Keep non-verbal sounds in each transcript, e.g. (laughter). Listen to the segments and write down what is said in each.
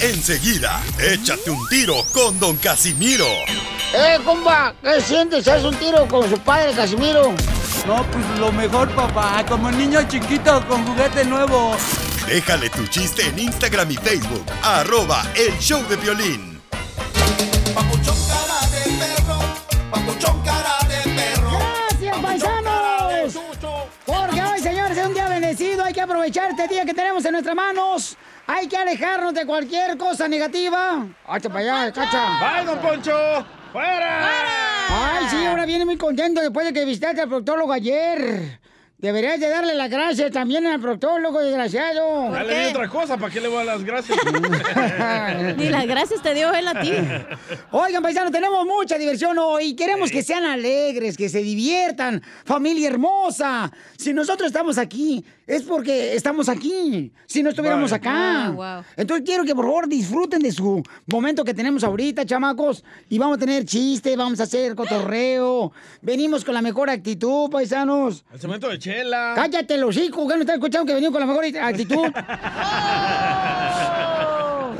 Enseguida, échate un tiro con Don Casimiro. ¡Eh, compa! ¿Qué sientes? ¿Haz un tiro con su padre, Casimiro? No, pues lo mejor, papá. Como niño chiquito con juguete nuevo. Déjale tu chiste en Instagram y Facebook. Arroba El Show de Violín. ¡Gracias, paisanos! Porque hoy, señores, es un día bendecido. Hay que aprovechar este día que tenemos en nuestras manos. Hay que alejarnos de cualquier cosa negativa. ¡Hacha para allá, cacha! ¡Bye, don Poncho! ¡Fuera! Ay, sí, ahora viene muy contento después de que visitaste al proctólogo ayer. Deberías de darle las gracias también al proctólogo, desgraciado. Ya le di otra cosa, ¿para qué le voy a dar las gracias? (laughs) Ni las gracias te dio él a ti. Oigan, paisanos, tenemos mucha diversión hoy. Queremos que sean alegres, que se diviertan. Familia hermosa. Si nosotros estamos aquí, es porque estamos aquí. Si no estuviéramos Vale. acá. Ah, wow. Entonces quiero que por favor disfruten de su momento que tenemos ahorita, chamacos. Y vamos a tener chistes, vamos a hacer cotorreo. Venimos con la mejor actitud, paisanos. El cemento de chela. Cállate los hijos, que no están escuchando que venimos con la mejor actitud. (laughs)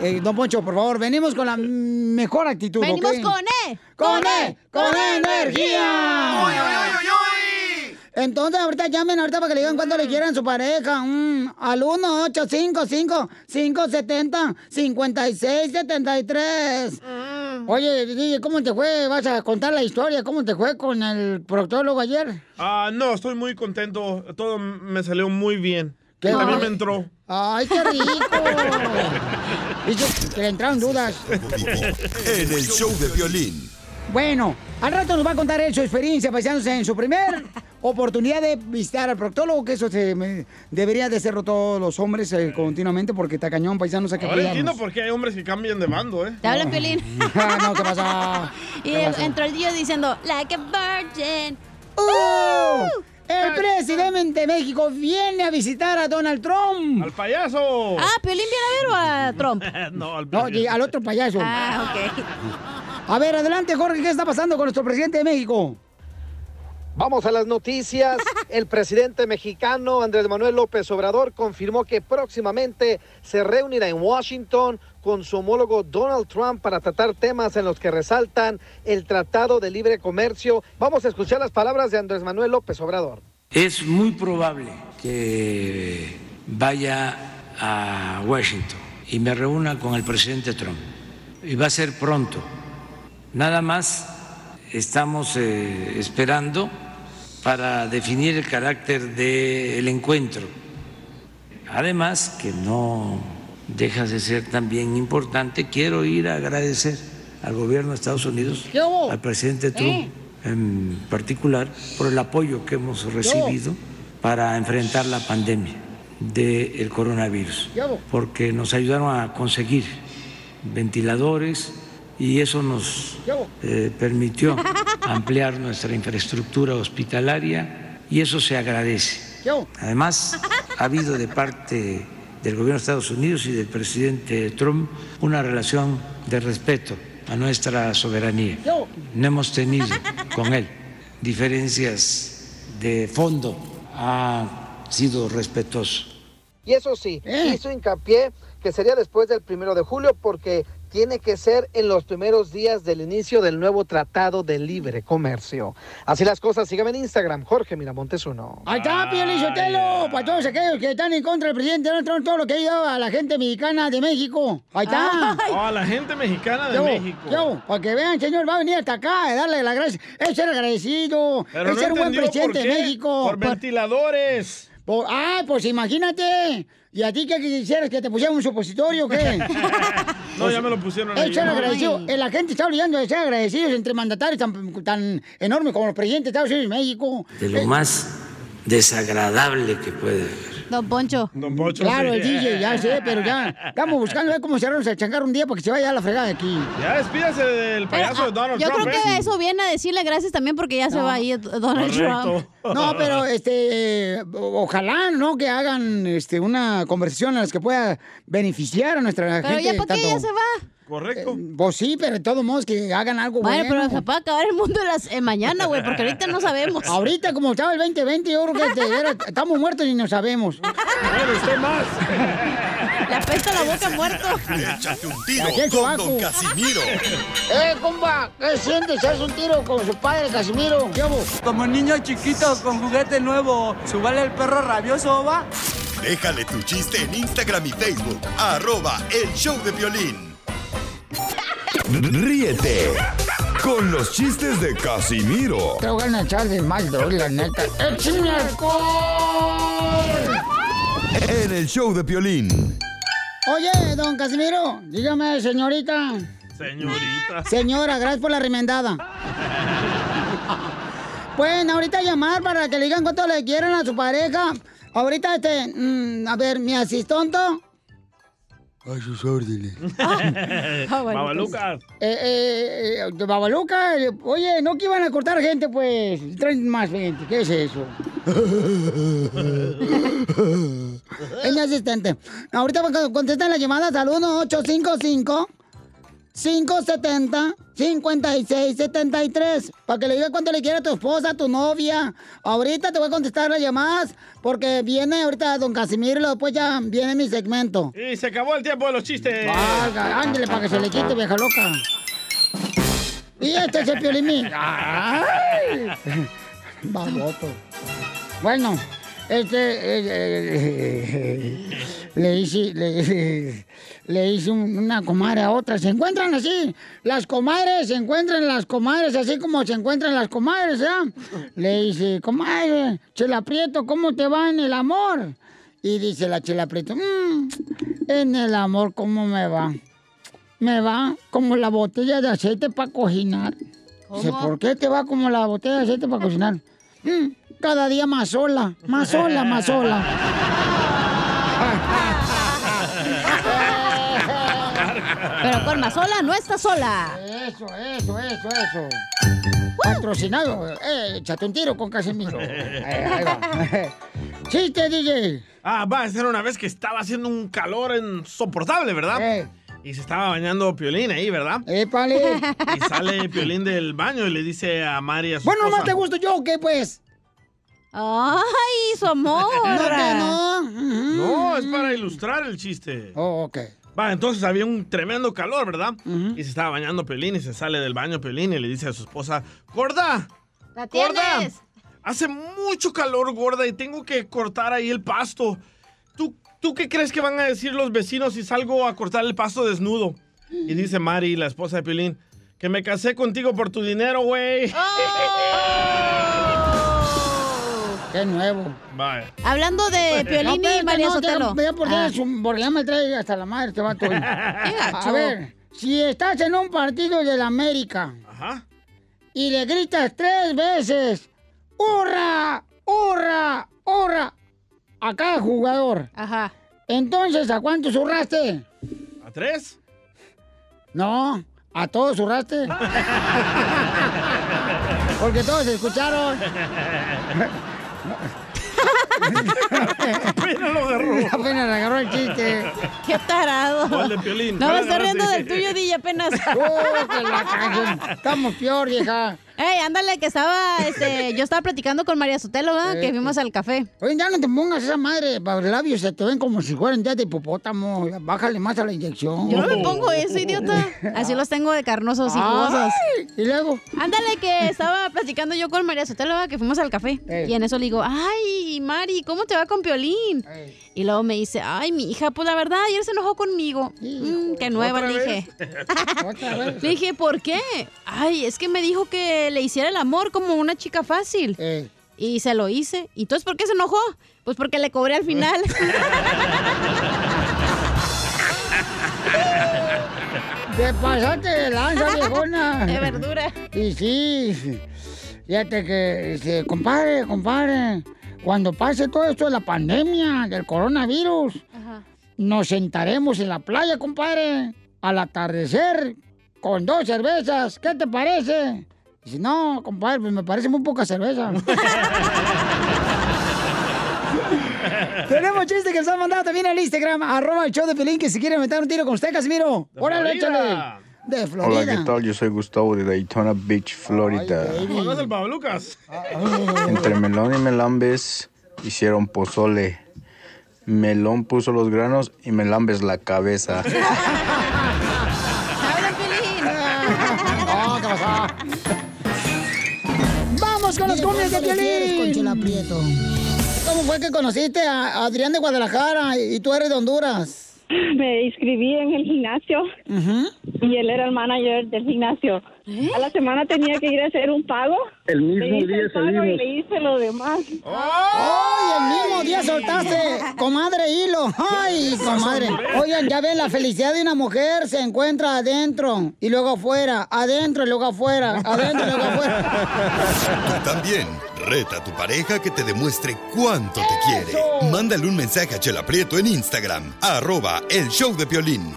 Eh, don Poncho, por favor, venimos con la mejor actitud. Venimos ¿ok? con E. ¡Con E! ¡Con energía! ¡Uy, uy, Entonces, ahorita llamen ahorita para que le digan cuánto le quieran a su pareja. Mm, al 1-855-570-5673. Oye, DJ, ¿cómo te fue? ¿Vas a contar la historia? ¿Cómo te fue con el proctólogo ayer? Ah, no, estoy muy contento. Todo me salió muy bien. ¿Qué? También Ay. me entró. ¡Ay, qué rico! (laughs) Dice que le entraron dudas. En el show de violín. Bueno, al rato nos va a contar él su experiencia paisanos en su primer (laughs) oportunidad de visitar al proctólogo, que eso se me- debería de hacerlo todos los hombres eh, continuamente porque está cañón, paisanos, hay que Ahora entiendo por qué hay hombres que cambian de bando, ¿eh? Te hablan, Piolín. (laughs) no, ¿qué pasa? (laughs) Y ¿Qué pasa? entró el día diciendo, like a virgin. ¡Uh! El presidente de México viene a visitar a Donald Trump. ¡Al payaso! Ah, ¿Piolín viene a ver o a Trump? no, al No, y al otro payaso. Ah, ok. A ver, adelante, Jorge, ¿qué está pasando con nuestro presidente de México? Vamos a las noticias. (laughs) El presidente mexicano Andrés Manuel López Obrador confirmó que próximamente se reunirá en Washington con su homólogo Donald Trump para tratar temas en los que resaltan el Tratado de Libre Comercio. Vamos a escuchar las palabras de Andrés Manuel López Obrador. Es muy probable que vaya a Washington y me reúna con el presidente Trump. Y va a ser pronto. Nada más estamos eh, esperando para definir el carácter del encuentro. Además, que no deja de ser también importante, quiero ir a agradecer al gobierno de Estados Unidos, al presidente Trump en particular, por el apoyo que hemos recibido para enfrentar la pandemia del coronavirus, porque nos ayudaron a conseguir ventiladores y eso nos eh, permitió ampliar nuestra infraestructura hospitalaria y eso se agradece. Además, ha habido de parte del gobierno de Estados Unidos y del presidente Trump una relación de respeto a nuestra soberanía. No hemos tenido con él diferencias de fondo, ha sido respetuoso. Y eso sí, hizo hincapié que sería después del primero de julio porque tiene que ser en los primeros días del inicio del nuevo Tratado de Libre Comercio. Así las cosas, síganme en Instagram, Jorge Miramontes uno. Ahí está, Sotelo, para todos aquellos que están en contra del presidente Donald Trump, todo lo que ha ido a la gente mexicana de México. Ahí está. Oh, a la gente mexicana de Yo, México. yo, para que vean, señor, va a venir hasta acá a darle las gracias. Es ser agradecido, Pero es no ser un buen presidente de. México. Por ventiladores. Por- ah, pues imagínate. ¿Y a ti qué quisieras que te pusiera un supositorio o qué? (laughs) No, ya me lo pusieron ahí. ser agradecido. Eh, La gente está olvidando de ser agradecidos entre mandatarios tan, tan enormes como los presidentes de Estados Unidos y México. De lo Eh, más desagradable que puede haber. Don Poncho. Don Poncho. Claro, el DJ, ya sé, pero ya estamos buscando ver cómo cerrarnos el changar un día para que se vaya a la fregada de aquí. Ya despídase del payaso de Donald Yo Trump. creo ¿eh? que eso viene a decirle gracias también porque ya se va a ir Donald Trump. No, pero este, ojalá, ¿no? Que hagan este, una conversación en la que pueda beneficiar a nuestra Pero gente. ya para qué, tanto- ya se va. Correcto. pues sí, pero de todos modos que hagan algo bueno. Bueno, pero se puede acabar el mundo las, eh, mañana, güey, porque ahorita no sabemos. Ahorita, como estaba el 2020, yo creo que era- estamos muertos y no sabemos. Bueno, usted más. Le apesta la boca muerto. Échate un tiro con. Don Casimiro. ¡Eh, compa! ¿Qué sientes? ¿Haz un tiro con su padre, Casimiro? ¿Qué hubo? Como niño chiquito con juguete nuevo, ¿subale el perro rabioso, va? Déjale tu chiste en Instagram y Facebook. Arroba el show de violín. Ríete con los chistes de Casimiro Te voy a echar de mal, la neta. ¡Échame alcohol! en el show de violín. Oye, don Casimiro, dígame, señorita. Señorita. Señora, gracias por la remendada. Pueden ahorita llamar para que le digan cuánto le quieren a su pareja. Ahorita, este, mm, a ver, mi asistonto. A sus órdenes. (laughs) Babalucas. Eh, eh, eh, Babaluca, eh, oye, no que iban a cortar gente, pues. Traen más gente, ¿qué es eso? es mi asistente. Ahorita van a contestar las llamadas al 1855 570 5673 para que le diga cuánto le quiere a tu esposa, a tu novia. Ahorita te voy a contestar las llamadas porque viene ahorita don Casimiro y después ya viene mi segmento. Y se acabó el tiempo de los chistes. Valga, ándale para que se le quite, vieja loca. Y este es el piolimín. (laughs) ¡Ay! Baboto. Bueno, este. eh, eh, le hice. Le, le hice una comadre a otra. Se encuentran así. Las comadres se encuentran las comadres así como se encuentran las comadres, ¿ya? Le dice, comadre, Chela Prieto, ¿cómo te va en el amor? Y dice la Chela Prieto, "Mm, en el amor, ¿cómo me va? Me va como la botella de aceite para cocinar. Dice, ¿por qué te va como la botella de aceite para cocinar? "Mm, cada día más sola, más sola, más sola. Pero con más sola no está sola. Eso, eso, eso, eso. Patrocinado. Eh, échate un tiro con Casimiro. (laughs) Eh, ahí va. Chiste, DJ. Ah, va a ser una vez que estaba haciendo un calor insoportable, ¿verdad? Eh, Y se estaba bañando Piolín ahí, ¿verdad? épale. Y sale Piolín del baño y le dice a Mari a su Bueno, esposa, ¿más te gusto yo o qué, pues? Ay, su amor. No, no. Es para ilustrar el chiste. Oh, ok. Va, entonces había un tremendo calor, ¿verdad? Y se estaba bañando Piolín y se sale del baño Piolín y le dice a su esposa, Gorda, ¿La gorda, hace mucho calor, gorda, y tengo que cortar ahí el pasto. ¿Tú, ¿Tú qué crees que van a decir los vecinos si salgo a cortar el pasto desnudo? Y dice Mari, la esposa de Piolín, que me casé contigo por tu dinero, güey. Qué nuevo. Vaya. Hablando de Piolín y María no, Sotelo. ya- ya por qué Ah, su- porque ya me trae hasta la madre este vato. (laughs) A gacho. ver, si estás en un partido de la América Ajá. y le gritas tres veces, ¡Hurra! ¡Hurra! ¡Hurra! A cada jugador. Ajá. Entonces, ¿a cuántos hurraste? ¿A tres? No, a todos hurraste. (laughs) Porque todos escucharon. (laughs) Apenas lo agarró. Apenas le agarró el chiste. Qué tarado. ¿Cuál de Piolín? No ¿Cuál me estoy riendo del tuyo, DJ, apenas. Oh, que la. Estamos peor, vieja. Ey, ándale, que estaba, este, (laughs) yo estaba platicando con María Sotelo, ¿verdad? Eh, Que fuimos al café. Oye, ya no te pongas esa madre, para los labios se te ven como si fueran ya de hipopótamo. Bájale más a la inyección. Yo no me pongo eso, idiota. Así los tengo de carnosos y jugosos. Y luego, Ándale, que estaba platicando yo con María Sotelo, ¿verdad? que fuimos al café. Ey. Y en eso le digo, ay, Mari, ¿cómo te va con Piolín? Y luego me dice, ay, mi hija, pues la verdad, ayer se enojó conmigo. Mm, qué nueva, ¿Otra le dije. (laughs) Le dije, ¿por qué? Ay, es que me dijo que le hiciera el amor como una chica fácil. Eh, Y se lo hice. ¿Y entonces por qué se enojó? Pues porque le cobré al final. (laughs) te pasaste de lanza, viejona. de verdura. Y sí, fíjate que, este, compadre, compadre, cuando pase todo esto de la pandemia, del coronavirus, Ajá. nos sentaremos en la playa, compadre, al atardecer, con dos cervezas. ¿Qué te parece? Dice, no, compadre, pues me parece muy poca cerveza. (laughs) Tenemos chiste que nos han mandado también al Instagram, arroba el show de Pelín, que si quiere meter un tiro con usted, Casimiro. Órale, échale. De Florida. Hola, ¿qué tal? Yo soy Gustavo de Daytona Beach, Florida. ¿Conoces el Pablo Lucas? Entre Melón y Melambes hicieron pozole. Melón puso los granos y Melambes la cabeza. (laughs) Cumbias de Piolín. Prieto. ¿Cómo fue que conociste a Adrián de Guadalajara y tú eres de Honduras? Me inscribí en el gimnasio y él era el manager del gimnasio. A la semana tenía que ir a hacer un pago. El mismo le hice día el pago y le hice lo demás. ¡Ay, el mismo día soltaste, comadre hilo! ¡Ay, comadre! Oigan, ya ven, la felicidad de una mujer se encuentra adentro y luego afuera, adentro y luego afuera, adentro y luego afuera. Tú también. Reta a tu pareja que te demuestre cuánto te quiere. Mándale un mensaje a Chela Prieto en Instagram, arroba el show de Piolín.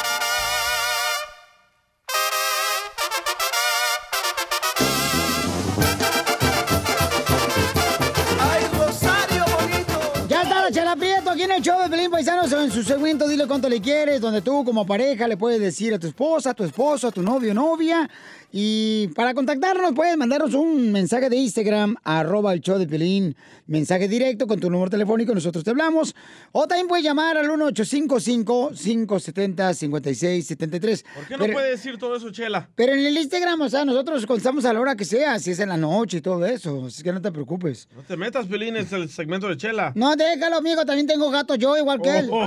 aquí en el show de Pelín Paisanos en su segmento Dile cuánto le quieres, donde tú como pareja le puedes decir a tu esposa, a tu esposo, a tu novio novia. Y para contactarnos puedes mandarnos un mensaje de Instagram, arroba el show de Pelín, mensaje directo con tu número telefónico, nosotros te hablamos. O también puedes llamar al 1855-570-5673. ¿Por qué no puede decir todo eso, Chela? Pero en el Instagram, o sea, nosotros contestamos a la hora que sea, si es en la noche y todo eso, así que no te preocupes. No te metas, Piolín, es el segmento de Chela. No, déjalo, amigo. También tengo gato yo, igual que él. (laughs) Oh.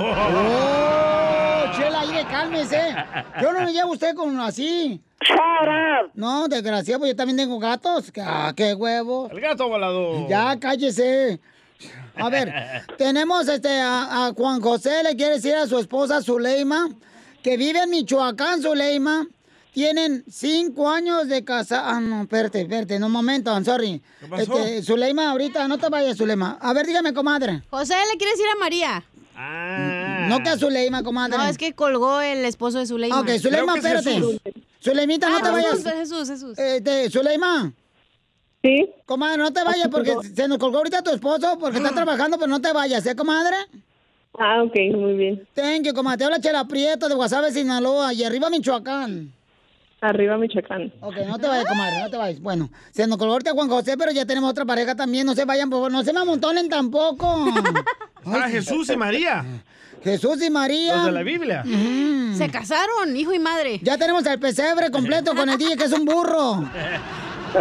Oh, chela, aire, cálmese. Yo no me llevo usted con así. No, desgraciado, pues yo también tengo gatos. Ah, qué huevo. El gato volador. Ya, cállese. A ver, (laughs) tenemos este a, a Juan José, le quiere decir a su esposa Zuleima, que vive en Michoacán, Zuleima. Tienen cinco años de casa. Ah, no, espérate, espérate, no, un momento, I'm sorry. ¿Qué pasó? Este, Zuleima, ahorita, no te vayas, Zuleima. A ver, dígame, comadre. José le quiere decir a María. No que a Zuleima, comadre. No, es que colgó el esposo de Zuleima. Ok, Zuleima, espérate. Zuleimita, no Ah, te vayas. Jesús, Jesús, Jesús. Este, Zuleima. Sí. Comadre, no te vayas porque se nos colgó ahorita tu esposo porque está trabajando, pero no te vayas, ¿eh, comadre? Ah, ok, muy bien. Thank you, comadre. Te habla Chela Prieto de Guasave, Sinaloa y arriba Michoacán. Arriba Michoacán. Ok, no te vayas, comadre, no te vayas. Bueno, se nos colgó ahorita Juan José, pero ya tenemos otra pareja también. No se vayan, por favor. No se me amontonen tampoco. (laughs) Ah, Jesús y María. Jesús y María. Los de la Biblia. Se casaron, hijo y madre. Ya tenemos el pesebre completo con el DJ, que es un burro. (laughs)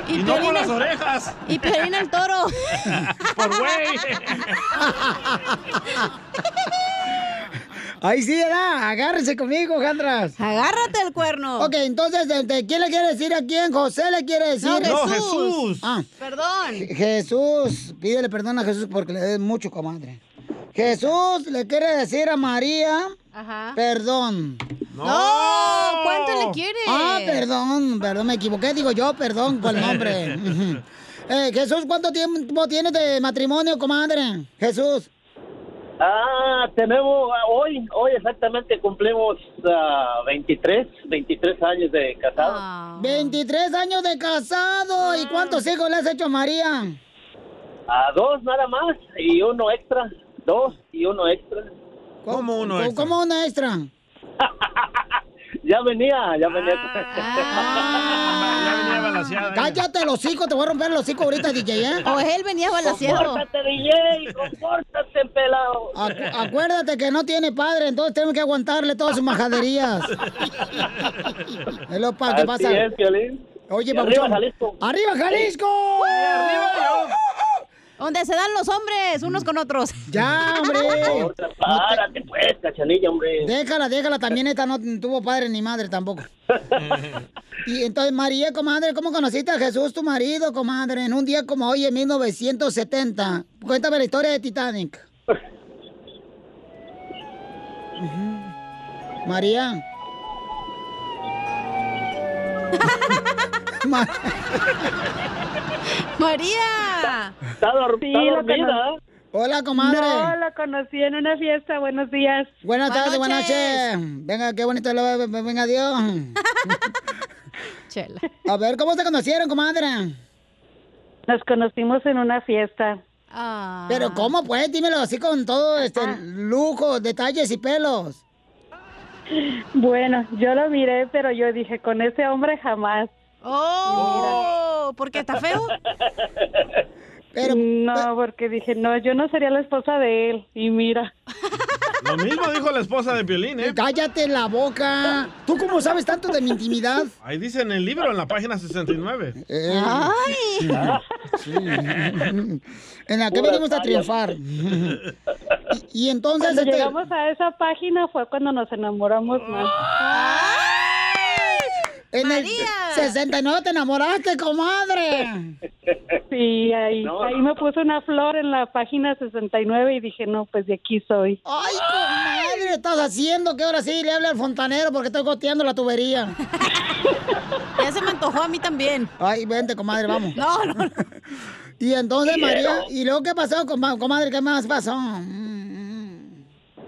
Y, no por las orejas. Y Piolín el toro. (laughs) Por güey. Ahí sí, ¿verdad? Agárrese conmigo, Jandras. Agárrate el cuerno. Ok, entonces, este, ¿quién le quiere decir a quién? José le quiere decir. No, No, Jesús. Jesús. Ah. Perdón. Jesús, pídele perdón a Jesús porque le des mucho, comadre. Jesús le quiere decir a María. Ajá. Perdón. No, ¿cuánto le quiere? Ah, perdón, perdón, me equivoqué, digo yo, perdón por el nombre. (laughs) Eh, Jesús, ¿cuánto tiempo tienes de matrimonio, comadre? Jesús. Ah, tenemos, ah, hoy, hoy exactamente cumplimos ah, 23, 23 años de casado. 23 años de casado. ¿Y cuántos hijos le has hecho a María? A dos nada más y uno extra, dos y uno extra. ¿Cómo uno ¿Cómo- ¿Cómo una extra? (laughs) Ya venía, ya venía. Ya venía balanceada. Cállate los hocico, te voy a romper los hocico ahorita, DJ, ¿eh? (laughs) O él venía balanceado. Compórtate, DJ, compórtate, pelado. Acu- acuérdate que no tiene padre, entonces tenemos que aguantarle todas sus majaderías. es lo pa- ¿qué Así pasa? es. Oye, Y arriba papuchón. Jalisco. ¡Arriba, Jalisco! Donde se dan los hombres unos con otros. (laughs) Ya, hombre. Párate, pues, cachanilla, hombre. Déjala, déjala, también esta no tuvo padre ni madre tampoco. (laughs) Y entonces, María, comadre, ¿cómo conociste a Jesús, tu marido, comadre? En un día como hoy, en 1970. Cuéntame la historia de Titanic. Ujú. María. (laughs) María. Sí, está dormida. Hola, comadre. No, la conocí en una fiesta. Buenos días. Buenas tardes, buenas noches. Venga, qué bonito, lo- venga Dios. (laughs) Chela. A ver, ¿cómo se conocieron, comadre? Nos conocimos en una fiesta. Ah. Pero ¿cómo pues? Dímelo así con todo este lujo, detalles y pelos. Bueno, yo lo miré, pero yo dije, con ese hombre jamás. Oh, ¿porque está feo? (laughs) Pero, no, porque dije, no, yo no sería la esposa de él. Y mira. (laughs) Lo mismo dijo la esposa de Piolín, ¿eh? Cállate la boca. ¿Tú cómo sabes tanto de mi intimidad? (laughs) Ahí dice en el libro, en la página 69. Eh. Ay. Sí. En la que venimos a triunfar. Y, y entonces... Cuando este- llegamos a esa página fue cuando nos enamoramos más. En el 69 te enamoraste, comadre. Sí, ahí, ahí me puse una flor en la página 69 y dije, no, pues de aquí soy. Ay, comadre, ¿qué estás haciendo? Que ahora sí le hable al fontanero porque estoy goteando la tubería. (laughs) Ya se me antojó a mí también. Ay, vente, comadre, vamos. No, no, no. Y entonces, Quiero. María, ¿y luego qué pasó, coma- comadre? ¿Qué más pasó?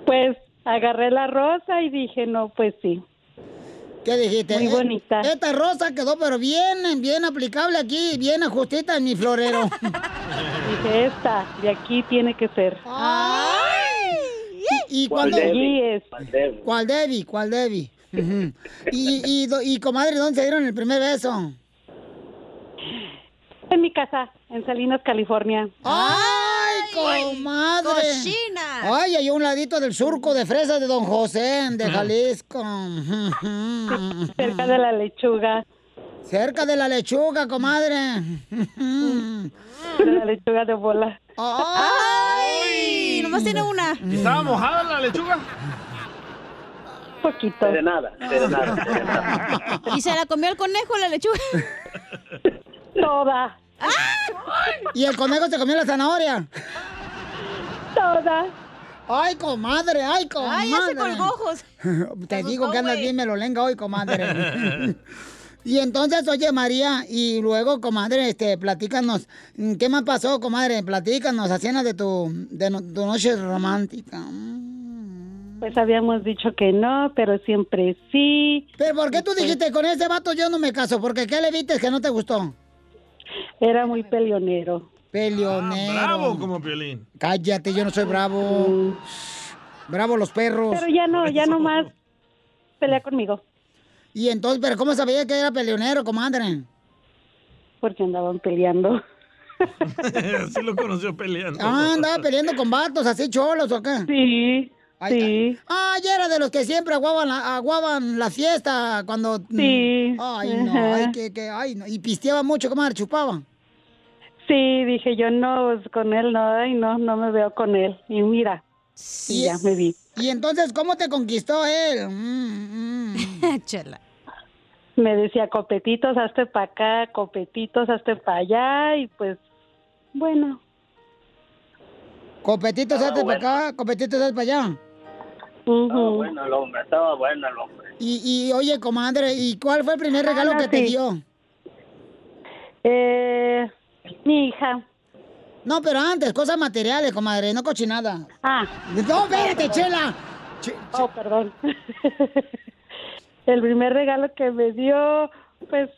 Pues agarré la rosa y dije, no, pues sí. ¿Qué dijiste? Muy Eh, bonita. Esta rosa quedó, pero bien, bien aplicable aquí, bien ajustita en mi florero. (laughs) Dije, esta, de aquí tiene que ser. ¿Y, y ¿Cuál cuando... Debbie? Aquí es. ¿Cuál Debbie? ¿Cuál Debbie? Ujú. y, y, do- y, comadre, ¿dónde se dieron el primer beso? En mi casa, en Salinas, California. ¡Ay, comadre! cochina. Ay, hay un ladito del surco de fresas de Don José, de Jalisco. (laughs) Cerca de la lechuga. Cerca de la lechuga, comadre. De la lechuga de bola. ¡Ay! Nomás tiene una. ¿Estaba mojada la lechuga? Poquito. De nada, de nada, de nada. (laughs) ¿Y se la comió el conejo la lechuga? Toda. ¿Y el conejo se comió la zanahoria? Toda. Ay, comadre, ay, comadre. Ay, ya se colgó, José. (laughs) Te digo gustó, que andas güey. bien melolenga hoy, comadre. (laughs) (laughs) y entonces, oye, María, y luego, comadre, este, platícanos. ¿Qué más pasó, comadre? Platícanos, escenas de tu, de no- tu noche romántica. Pues habíamos dicho que no, pero siempre sí. ¿Pero por qué tú dijiste, con ese vato yo no me caso? Porque ¿qué le viste que no te gustó? Era muy peleonero. Peleonero. Bravo como Piolín. Cállate, yo no soy bravo. Bravo los perros. Pero ya no, ya no más pelea conmigo. Y entonces, ¿pero cómo sabía que era peleonero, comadre? Porque andaban peleando. (laughs) Así lo conoció peleando. Ah, andaba peleando con vatos, así cholos, ¿o qué? Sí, sí. Ah, ya era de los que siempre aguaban la, aguaban la fiesta cuando... Sí. Ay, no, Ajá. ay, que, que, ay, no. Y pisteaba mucho, comadre, chupaba. Sí, dije yo no, pues, con él no, ay no, no me veo con él. Y mira, y ya me vi. Y entonces, ¿cómo te conquistó él? Mm, mm. (laughs) Chela. Me decía, copetitos, hazte para acá, copetitos, hazte para allá, y pues, bueno. Copetitos, hazte para acá, copetitos, hazte para allá. Estaba bueno el hombre, estaba bueno el hombre. Y, y, oye, comadre, ¿y cuál fue el primer regalo no, que te dio? Eh, mi hija. No, pero antes, cosas materiales, comadre, no cochinada. Ah. No, espérate, chela. Oh, perdón. (laughs) el primer regalo que me dio, pues,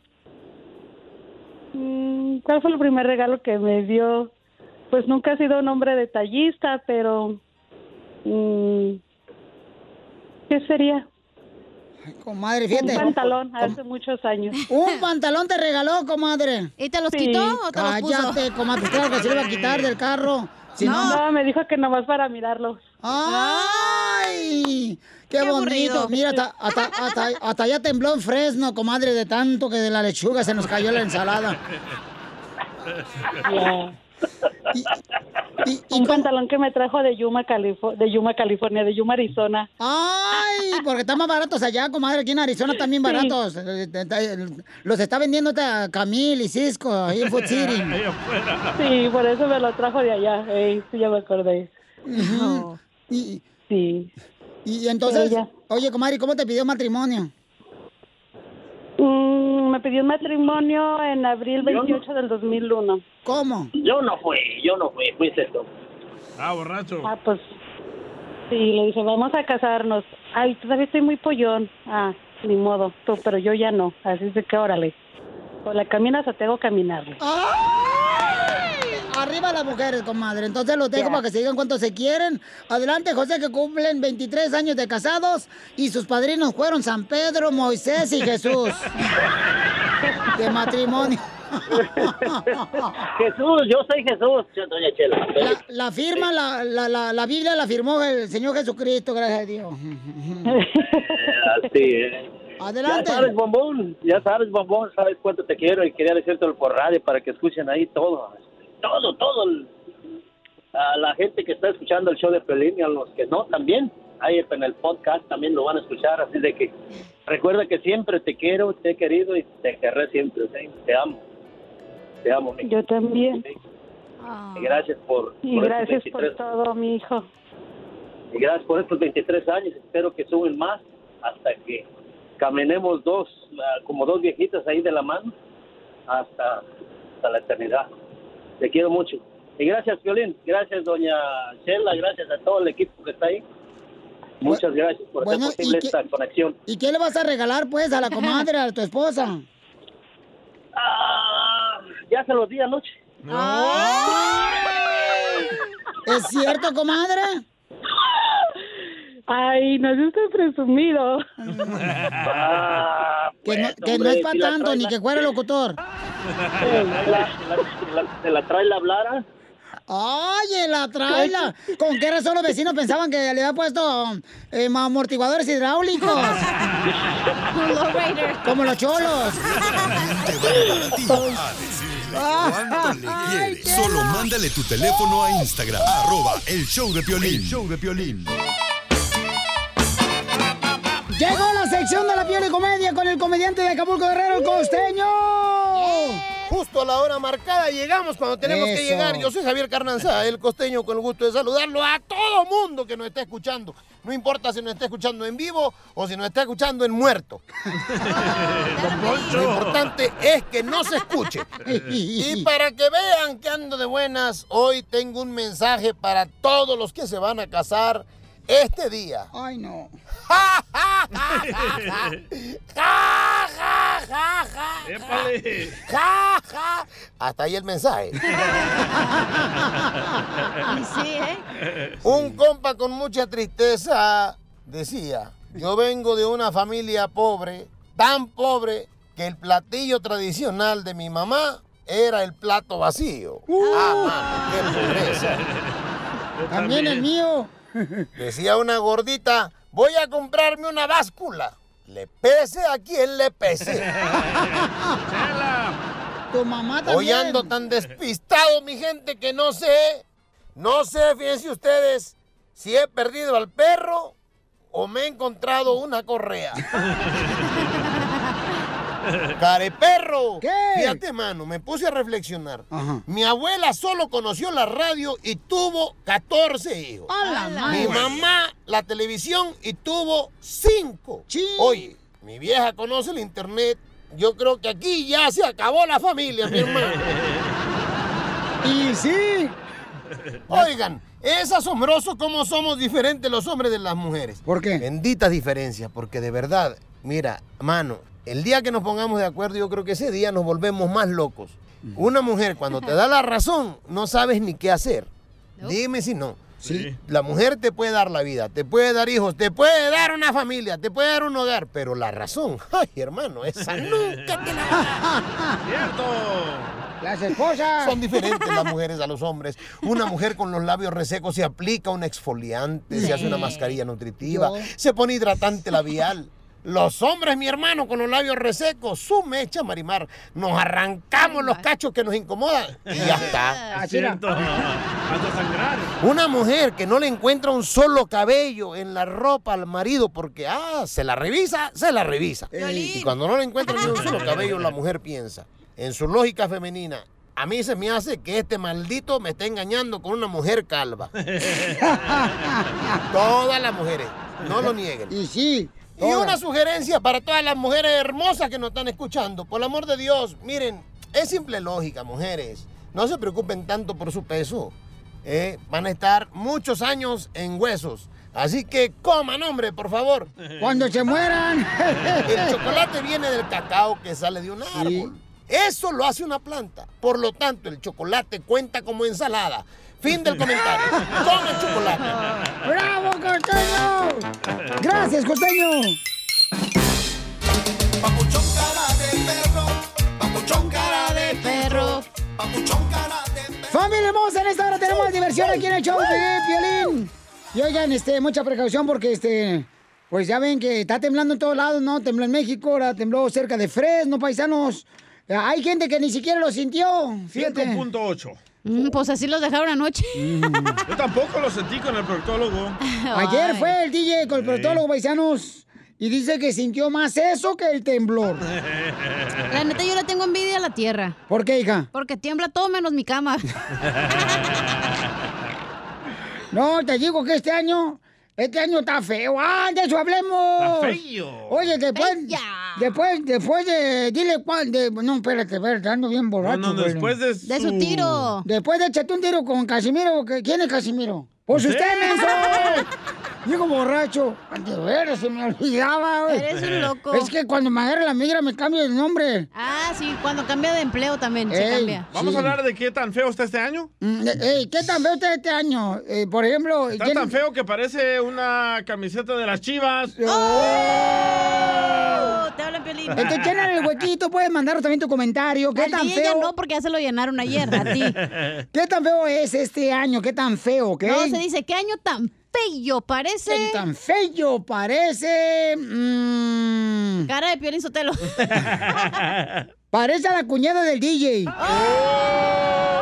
mm, ¿cuál fue el primer regalo que me dio? Pues nunca he sido un hombre detallista, pero, mm, ¿qué sería? Comadre, fíjate. Un pantalón hace muchos años. Un pantalón te regaló, comadre. ¿Y te los Sí. quitó o te los puso? Cállate, comadre, claro que se lo iba a quitar del carro. Si no, no, me dijo que nomás para mirarlo. ¡Ay! ¡Qué, Qué bonito! aburrido. Mira, hasta, hasta, hasta, hasta allá tembló en Fresno, comadre, de tanto que de la lechuga se nos cayó la ensalada. Un pantalón que me trajo de Yuma, Califo- de Yuma, California, de Yuma, Arizona. ¡Ay! Porque están más baratos allá, comadre. Aquí en Arizona también baratos. Eh, eh, eh, Los está vendiendo Camil y Cisco ahí en Food (laughs) City. Sí, por eso me lo trajo de allá. Ey, sí, ya me acordé. Ujú. Y, sí. Y entonces, oye, comadre, ¿cómo te pidió matrimonio? Mm, me pidió un matrimonio en abril 28 del 2001. ¿Cómo? Yo no fui, yo no fui, fuiste tú. Ah, borracho. Ah, pues sí, le dije, vamos a casarnos. Ay, todavía estoy muy pollón. Ah, ni modo, tú, pero yo ya no. Así es de que órale. O la caminas o tengo que caminarle. Arriba las mujeres, comadre. Entonces los dejo para que se digan cuánto se quieren. Adelante, José, que cumplen 23 años de casados y sus padrinos fueron San Pedro, Moisés y Jesús. (laughs) de matrimonio. (laughs) Jesús, yo soy Jesús, doña Chela. La, la firma, la, la, la, la Biblia la firmó el Señor Jesucristo, gracias a Dios. Así es. Adelante. Ya sabes, bombón, ya sabes, bombón, sabes cuánto te quiero y quería decírtelo por radio para que escuchen ahí todo, todo, todo. el- a la gente que está escuchando el show de Pelín y a los que no también, ahí en el podcast también lo van a escuchar, así de que recuerda que siempre te quiero, te he querido y te querré siempre, te amo, te amo. mi- Yo también. Y gracias por, Y por gracias por 23 todo, mi hijo. Y gracias por estos 23 años. Espero que suben más hasta que caminemos dos, ah, como dos viejitas ahí de la mano, hasta, hasta la eternidad. Te quiero mucho. Y gracias, Violín. Gracias, doña Chela. Gracias a todo el equipo que está ahí. Muchas gracias por bueno, hacer posible ¿y qué- esta conexión. ¿Y qué le vas a regalar, pues, a la comadre, a tu esposa? (laughs) Ah, ya se los di anoche. ¿Es cierto, comadre? (laughs) Ay, no seas tan presumido. Ah, Que no, pues, que no hombre, es para si tanto, ni la- que fuera locutor. la- la- la- ¿Se la trae la Blara? Oye, la traila. (laughs) ¿Con qué razón los vecinos pensaban que le había puesto eh, amortiguadores hidráulicos? Como los cholos. ¿Cuánto le quieres? Solo mándale tu teléfono a Instagram, arroba el show de Piolín. El show de Piolín. Llegó la sección de la piel y comedia con el comediante de Acapulco Guerrero, el costeño. Justo a la hora marcada llegamos cuando tenemos que llegar. Yo soy Javier Carnanza, el costeño, con el gusto de saludarlo a todo mundo que nos está escuchando. No importa si nos está escuchando en vivo o si nos está escuchando en muerto. (laughs) Lo importante es que no se escuche. (laughs) Y para que vean que ando de buenas, hoy tengo un mensaje para todos los que se van a casar este día. Ay, no. ¡Ja, ja, ja, ja, ja! ¡Ja, ja, ja! ¡Épale! ¡Ja, ja! Hasta ahí el mensaje. sí, ¿eh? Un compa con mucha tristeza decía, yo vengo de una familia pobre, tan pobre que el platillo tradicional de mi mamá era el plato vacío. Ah, mano, qué pobreza. También el mío. Decía una gordita, voy a comprarme una báscula. Le pese a quien le pese. Tu mamá también. Hoy ando tan despistado, mi gente, que no sé, no sé, fíjense ustedes, si he perdido al perro o me he encontrado una correa. (laughs) (laughs) Careperro. ¿Qué? Fíjate, mano, me puse a reflexionar. Mi abuela solo conoció la radio y tuvo 14 hijos. ¡A la Mi mamá la televisión y tuvo 5. Oye, mi vieja conoce el internet. Yo creo que aquí ya se acabó la familia, mi hermano. (laughs) Y sí. Oigan, es asombroso cómo somos diferentes los hombres de las mujeres. ¿Por qué? Benditas diferencias, porque de verdad, mira, mano, el día que nos pongamos de acuerdo, yo creo que ese día nos volvemos más locos. Una mujer cuando te da la razón, no sabes ni qué hacer. Dime si no. Sí. La mujer te puede dar la vida, te puede dar hijos, te puede dar una familia, te puede dar un hogar, pero la razón, (laughs) ay hermano, esa (laughs) nunca te la. ¡Cierto! Las esposas. Son diferentes las mujeres a los hombres. Una mujer con los labios resecos se aplica un exfoliante, se hace una mascarilla nutritiva, Yo. se pone hidratante labial. Los hombres, mi hermano, con los labios resecos, su mecha, Marimar. Nos arrancamos los cachos que nos incomodan y ya está. Es cierto. Una mujer que no le encuentra un solo cabello en la ropa al marido porque, ah, se la revisa, se la revisa. Y cuando no le encuentra ni un solo (laughs) cabello, la mujer piensa, en su lógica femenina, a mí se me hace que este maldito me está engañando con una mujer calva. (laughs) Todas las mujeres, no lo nieguen. Y sí. Y una sugerencia para todas las mujeres hermosas que nos están escuchando. Por el amor de Dios, miren, es simple lógica, mujeres. No se preocupen tanto por su peso. ¿eh? Van a estar muchos años en huesos. Así que coman, hombre, por favor. (laughs) Cuando se mueran. (laughs) El chocolate viene del cacao que sale de un árbol. Eso lo hace una planta. Por lo tanto, el chocolate cuenta como ensalada. Fin del comentario. Comen chocolate. ¡Bravo, costeño! Gracias, costeño. Cara de perro. Familia hermosa, en esta hora tenemos diversión aquí en el show de Piolín. Y oigan, este, mucha precaución porque este, pues ya ven que está temblando en todos lados, ¿no? Tembló en México, ahora tembló cerca de Fresno, paisanos. Hay gente que ni siquiera lo sintió. Fíjate. 5.8. Mm, pues así los dejaron anoche. (laughs) Yo tampoco lo sentí con el proctólogo. (laughs) Ayer fue el DJ con el proctólogo, paisanos. Y dice que sintió más eso que el temblor. (laughs) La neta, yo le tengo envidia a la tierra. ¿Por qué, hija? Porque tiembla todo menos mi cama. No, te digo que este año, este año está feo. ¡Ah, de eso hablemos! Está feo. Oye, después, después, después de, dile cuál, de, no, espérate, espérate, ando bien borracho. No, no, después de De su tiro. Después de echarte un tiro con Casimiro, ¿qué- ¿quién es Casimiro? Pues ¿Usted? usted, menso. Digo borracho. De veras, se me olvidaba, güey. Eres un loco. Es que cuando me agarra la migra me cambio de nombre. Ah, sí, cuando cambia de empleo también se cambia. ¿Vamos Sí. a hablar de qué tan feo está este año? Mm, Ey, ¿qué tan feo está este año? Eh, por ejemplo... Está ¿quién- tan feo que parece una camiseta de las chivas. ¡Oh! Piolín. Este, llena el huequito, puedes mandar también tu comentario. ¿Qué Al tan feo? no, porque ya se lo llenaron ayer, a ti. (laughs) ¿Qué tan feo es este año? ¿Qué tan feo? ¿Qué? No, se dice, ¿qué año tan feo parece? ¿Qué tan feo parece? Mm, Cara de Piolín Sotelo. (laughs) parece a la cuñada del DJ. (laughs)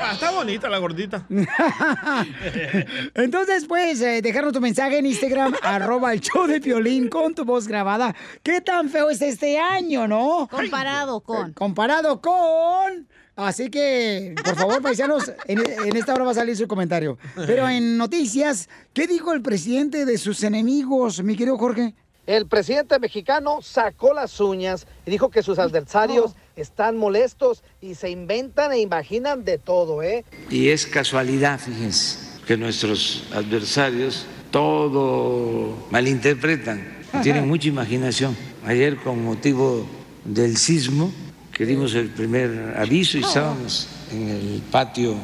Ah, está bonita la gordita. (laughs) Entonces, pues, eh, dejarnos tu mensaje en Instagram, (laughs) arroba el show de Piolín con tu voz grabada. ¿Qué tan feo es este año, no? Comparado con. Comparado con... Así que, por favor, paisanos, en, en esta hora va a salir su comentario. Pero en noticias, ¿qué dijo el presidente de sus enemigos, mi querido Jorge? El presidente mexicano sacó las uñas y dijo que sus adversarios están molestos y se inventan e imaginan de todo, ¿eh? Y es casualidad, fíjense, que nuestros adversarios todo malinterpretan, tienen mucha imaginación. Ayer con motivo del sismo, que dimos el primer aviso y estábamos en el patio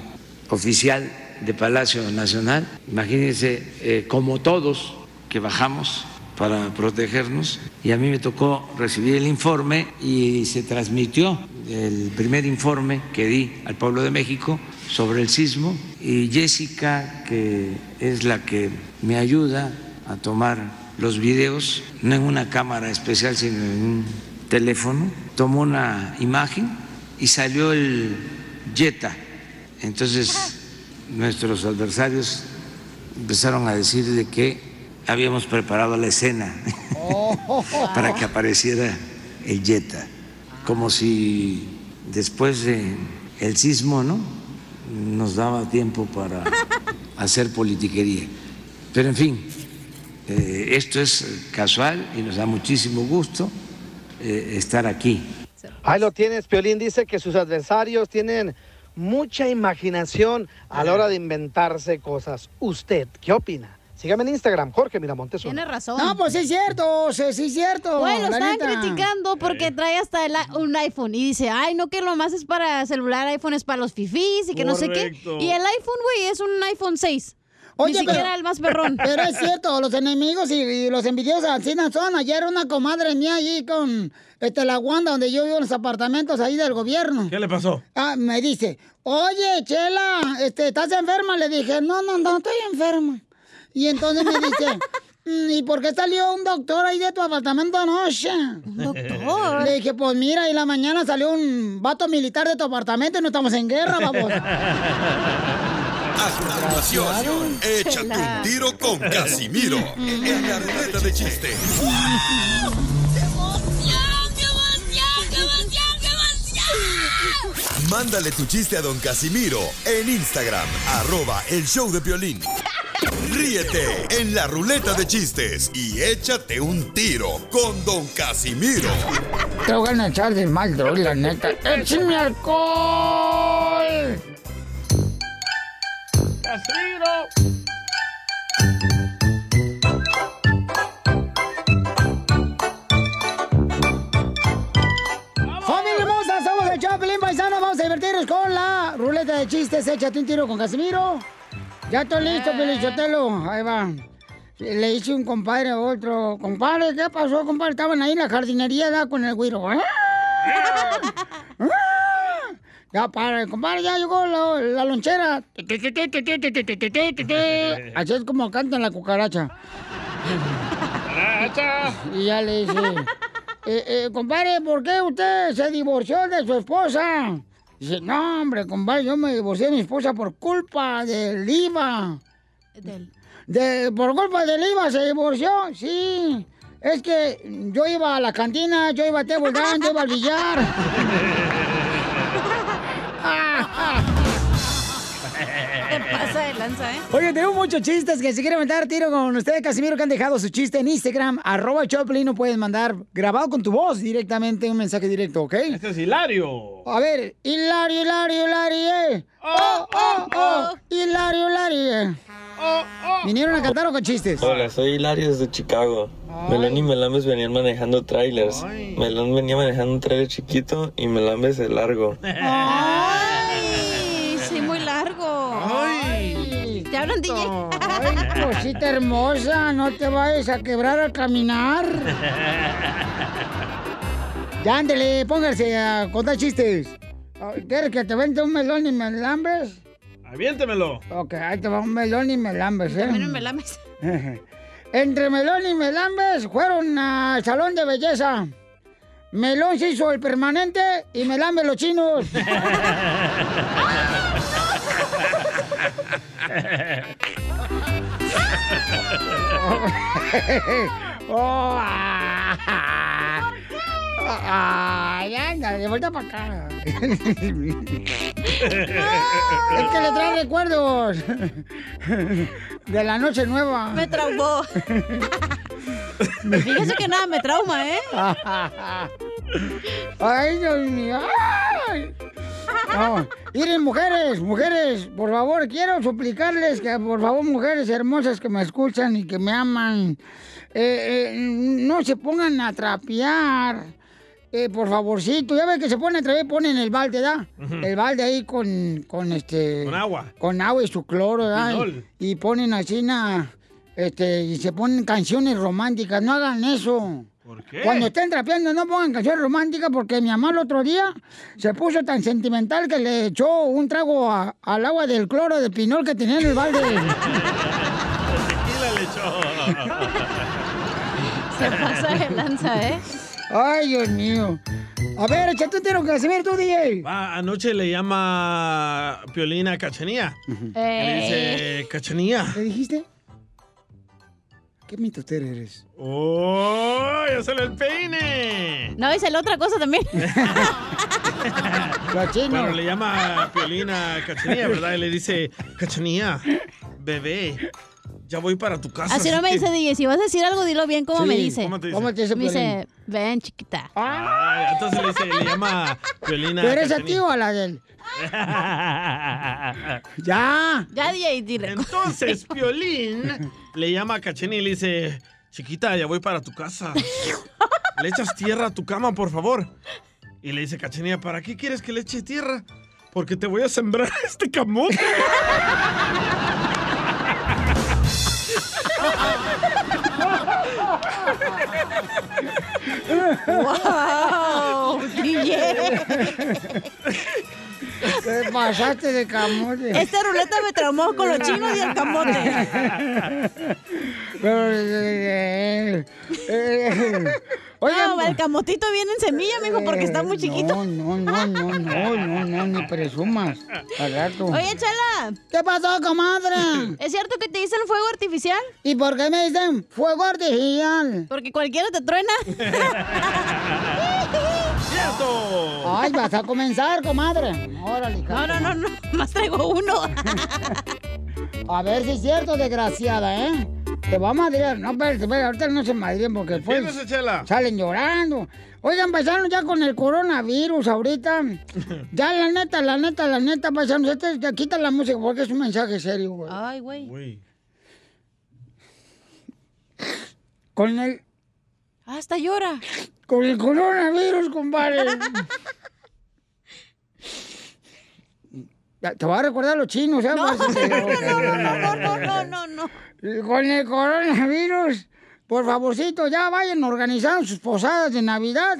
oficial de Palacio Nacional, imagínense eh, como todos que bajamos para protegernos y a mí me tocó recibir el informe y se transmitió el primer informe que di al pueblo de México sobre el sismo y Jessica, que es la que me ayuda a tomar los videos, no en una cámara especial, sino en un teléfono, tomó una imagen y salió el Jetta. Entonces nuestros adversarios empezaron a decir de que habíamos preparado la escena (laughs) para que apareciera el Jetta, como si después de el sismo, ¿no? Nos daba tiempo para (laughs) hacer politiquería. Pero en fin, eh, esto es casual y nos da muchísimo gusto eh, estar aquí. Ahí lo tienes, Piolín dice que sus adversarios tienen mucha imaginación a la hora de inventarse cosas. ¿Usted qué opina? Sígame en Instagram, Jorge Miramontes. Tienes razón. No, pues sí es cierto, sí, sí es cierto. Lo estaban neta. criticando porque trae hasta el un iPhone y dice, ay, no, que lo más es para celular, iPhone es para los fifís y que no sé Correcto. qué. Y el iPhone, güey, es un iPhone 6. Oye, Ni siquiera el más perrón. (laughs) Pero es cierto, los enemigos y, y los envidiosos no son. Ayer una comadre mía allí con este, la Wanda, donde yo vivo en los apartamentos ahí del gobierno. ¿Qué le pasó? Ah, me dice, oye, Chela, este, ¿estás enferma? Le dije, no, no, no estoy enferma. Y entonces me dice, "Mm, ¿y por qué salió un doctor ahí de tu apartamento anoche? ¿Un doctor? Le dije, pues mira, y la mañana salió un vato militar de tu apartamento y no estamos en guerra, vamos. A continuación, échate un tiro con Casimiro en la ruleta de chiste. Mándale tu chiste a don Casimiro en Instagram, arroba el show de violín. Ríete en la ruleta de chistes y échate un tiro con Don Casimiro. Te voy a echar de mal, droga, la neta. ¡Échame alcohol! ¡Casimiro! ¡Familia hermosa! Somos el Chapelín Paisano. Vamos a divertirnos con la ruleta de chistes. Échate un tiro con Casimiro. Ya estoy listo, Pelichotelo. Ahí va. Le hice un compadre a otro. Compadre, ¿qué pasó, compadre? Estaban ahí en la jardinería ¿da? con el güiro. ¡Ah! ¡Ah! Ya para, compadre, ya llegó la, la lonchera. Así es como cantan la cucaracha. Y ya le dice, (laughs) eh, eh, compadre, ¿por qué usted se divorció de su esposa? Dice, no, hombre, compadre, yo me divorcié de mi esposa por culpa del IVA. De, por culpa del IVA se divorció, sí. Es que yo iba a la cantina, yo iba a Table yo iba al billar. (laughs) (laughs) Te pasa de lanza, ¿eh? Oye, tengo muchos chistes que si quieren mandar tiro con ustedes, Casimiro, que han dejado su chiste en Instagram, arroba Choplin, no puedes mandar grabado con tu voz directamente un mensaje directo, ¿ok? Este es Hilario. A ver, Hilario, Hilario, Hilario, eh. Oh, oh, oh, Hilario, Hilario, eh. ¿Vinieron a cantar o con chistes? Hola, soy Hilario desde Chicago. Melón y Melambes venían manejando trailers. Melón venía manejando un trailer chiquito y Melambes de largo. ¡Ay! ¿Te hablan, DJ? Ay, cosita hermosa, no te vayas a quebrar al caminar. Ya, ándele, póngase a contar chistes. ¿Quieres que te vente un melón y melambes? Aviéntemelo. Ok, ahí te va un melón y melambes, ¿eh? También un melames. (laughs) Entre Melón y Melambes fueron al salón de belleza. Melón se hizo el permanente y Melambes los chinos. (laughs) Oh, (laughs) ah. Ay, anda, de vuelta para acá. (laughs) es que le trae recuerdos de la noche nueva. Me traumó. (laughs) Fíjese que nada me trauma, ¿eh? Ay, Dios mío. Ay. No. Miren, mujeres, mujeres, por favor, quiero suplicarles que, por favor, mujeres hermosas que me escuchan y que me aman, eh, eh, no se pongan a trapear. Eh, por favorcito, ya ven que se ponen a trapear, ponen el balde, ¿da? El balde ahí con, con este... Con agua. Con agua y su cloro, ¿da? Y ponen así, na, este, y se ponen canciones románticas, no hagan eso. ¿Por qué? Cuando estén trapeando, no pongan canciones románticas porque mi mamá el otro día se puso tan sentimental que le echó un trago a- al agua del cloro de pinol que tenía en el balde. (laughs) Tequila le echó. (laughs) Se pasa de lanza, ¿eh? Ay, Dios mío. A ver, échate un tiro con Casimiro, tú, DJ. Va, anoche le llama Piolina Cachanía. Le dice, Cachanía. ¿Qué dijiste? ¿Qué mitotero eres? ¡Oh! ¡Ya sale el peine! No, dice la otra cosa también. (laughs) Bueno, le llama a Piolina a Cachanía, ¿verdad? Y le dice, Cachanía, bebé, ya voy para tu casa. Así no me que- dice DJ. Si vas a decir algo, dilo bien como Sí, me dice. ¿cómo te dice? ¿Cómo te dice Me dice, ven, chiquita. Ay, entonces le, dice, le llama Piolina ¿Tú eres a Cachanía. ti o a la de él? (laughs) Ya. Ya, DJ, dile. Entonces, (laughs) Piolín le llama a Cachanía y le dice, chiquita, ya voy para tu casa. ¿Le echas tierra a tu cama, por favor? Y le dice Cachanía, ¿para qué quieres que le eche tierra? Porque te voy a sembrar (laughs) este camote. ¡Wow! Te pasaste de camote. Esta ruleta me traumó con los chinos y el camote. Pero, eh, eh, oigan, No, el camotito viene en semilla, mijo, porque está muy chiquito. No, no, no, no, no, no, no, ni presumas. Al rato. Oye, Chala. ¿Qué pasó, comadre? ¿Es cierto que te dicen fuego artificial? ¿Y por qué me dicen fuego artificial? Porque cualquiera te truena. (laughs) ¡Cierto! Ay, vas a comenzar, comadre. Órale, No, no, no, no. Más traigo uno. (laughs) A ver si es cierto, desgraciada, ¿eh? Te va a madrear. No, espérate, espérate, ahorita no se madrien porque pues... Defiéndese, Chela. Salen llorando. Oigan, paisanos, ya con el coronavirus ahorita. (laughs) Ya, la neta, la neta, la neta, paisanos. Este, ya quita la música porque es un mensaje serio, güey. Ay, güey. Con el, Hasta llora. con el coronavirus, compadre. (laughs) Ya, Te voy a recordar a los chinos, ¿eh? No, (laughs) Vas a- no, no, no, no, no. Con el coronavirus, por favorcito, ya vayan organizando sus posadas de Navidad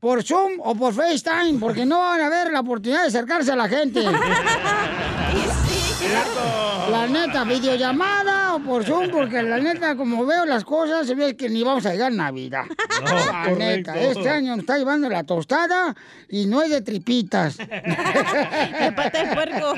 por Zoom o por FaceTime, porque no van a ver la oportunidad de acercarse a la gente. (laughs) La neta, videollamada por Zoom, porque la neta, como veo las cosas, se ve que ni vamos a llegar a Navidad. No, la correcto. neta, este año nos está llevando la tostada y no es de tripitas. (laughs) De pata de puerco.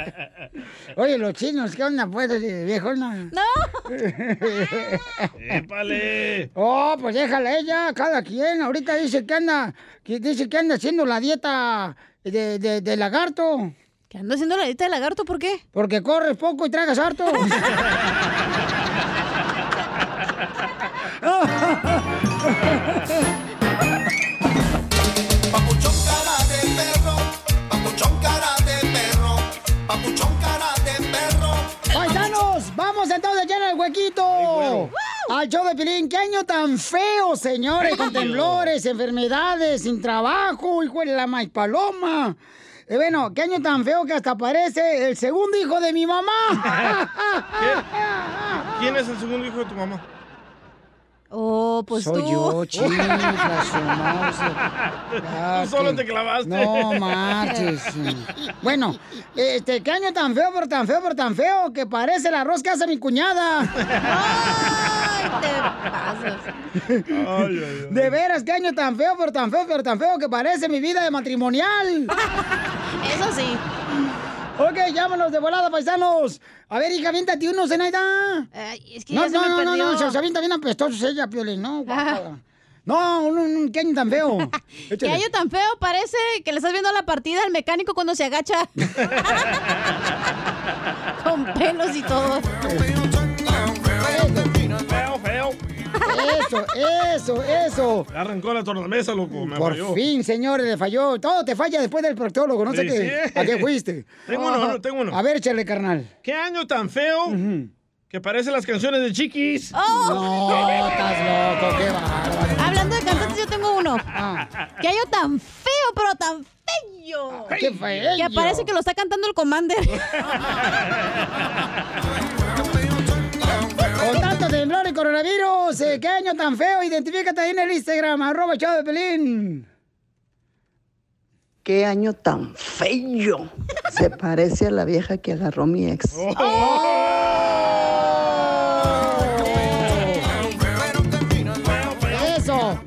Oye, los chinos, ¿qué onda, pues, viejona? No. (laughs) ¡Épale! Oh, pues déjala ella, cada quien. Ahorita dice que anda, que dice que anda haciendo la dieta de, de- de lagarto. ¿Que anda haciendo la dieta de lagarto? ¿Por qué? Porque corres poco y tragas harto. (laughs) Papuchón cara de perro, papuchón cara de perro, papuchón cara de perro. Paisanos, vamos entonces ya en el huequito. Al show de Pilín, qué año tan feo, señores, con temblores, enfermedades, sin trabajo, hijo de la maíz paloma. Eh, bueno, qué año tan feo que hasta parece el segundo hijo de mi mamá. (laughs) ¿Quién es el segundo hijo de tu mamá? Oh, pues Soy tú. yo, mouse. (laughs) Ah, Tú solo que- te clavaste. No marches. Bueno, este, qué año tan feo, pero tan feo, pero tan feo, que parece el arroz que hace mi cuñada. De veras, qué año tan feo, pero tan feo, pero tan feo, que parece mi vida de matrimonial. (laughs) Eso sí. Ok, llámanos de volada, paisanos. A ver, hija, aviéntate uno, Zenaida. es que no, ya se no, no, no, perdió. no, se, avienta bien apestosos ella, Piolín, no, guácala. No, un, un, tan feo. (laughs) ¿Qué año tan feo? Parece que le estás viendo la partida al mecánico cuando se agacha. (laughs) Con pelos y todo. (laughs) Eso, eso, eso. Arrancó la tornamesa, loco. Me Por falló. fin, señores, le falló. Todo te falla después del proctólogo, no sé Sí, qué. sí. ¿A qué fuiste? Tengo uno, no, tengo uno. A ver, échale, carnal. ¿Qué año tan feo que parece las canciones de Chiquis? ¡Oh! No, estás loco, qué bárbaro. Hablando de cantantes, yo tengo uno. Ah. ¿Qué año tan feo, pero tan feo? ¡Qué feo! Que parece que lo está cantando el Commander. (laughs) Temblor y coronavirus, eh, ¿qué año tan feo? Identifícate ahí en el Instagram, arroba el show de Pelín. Qué año tan feo. Se parece a la vieja que agarró mi ex. Eso.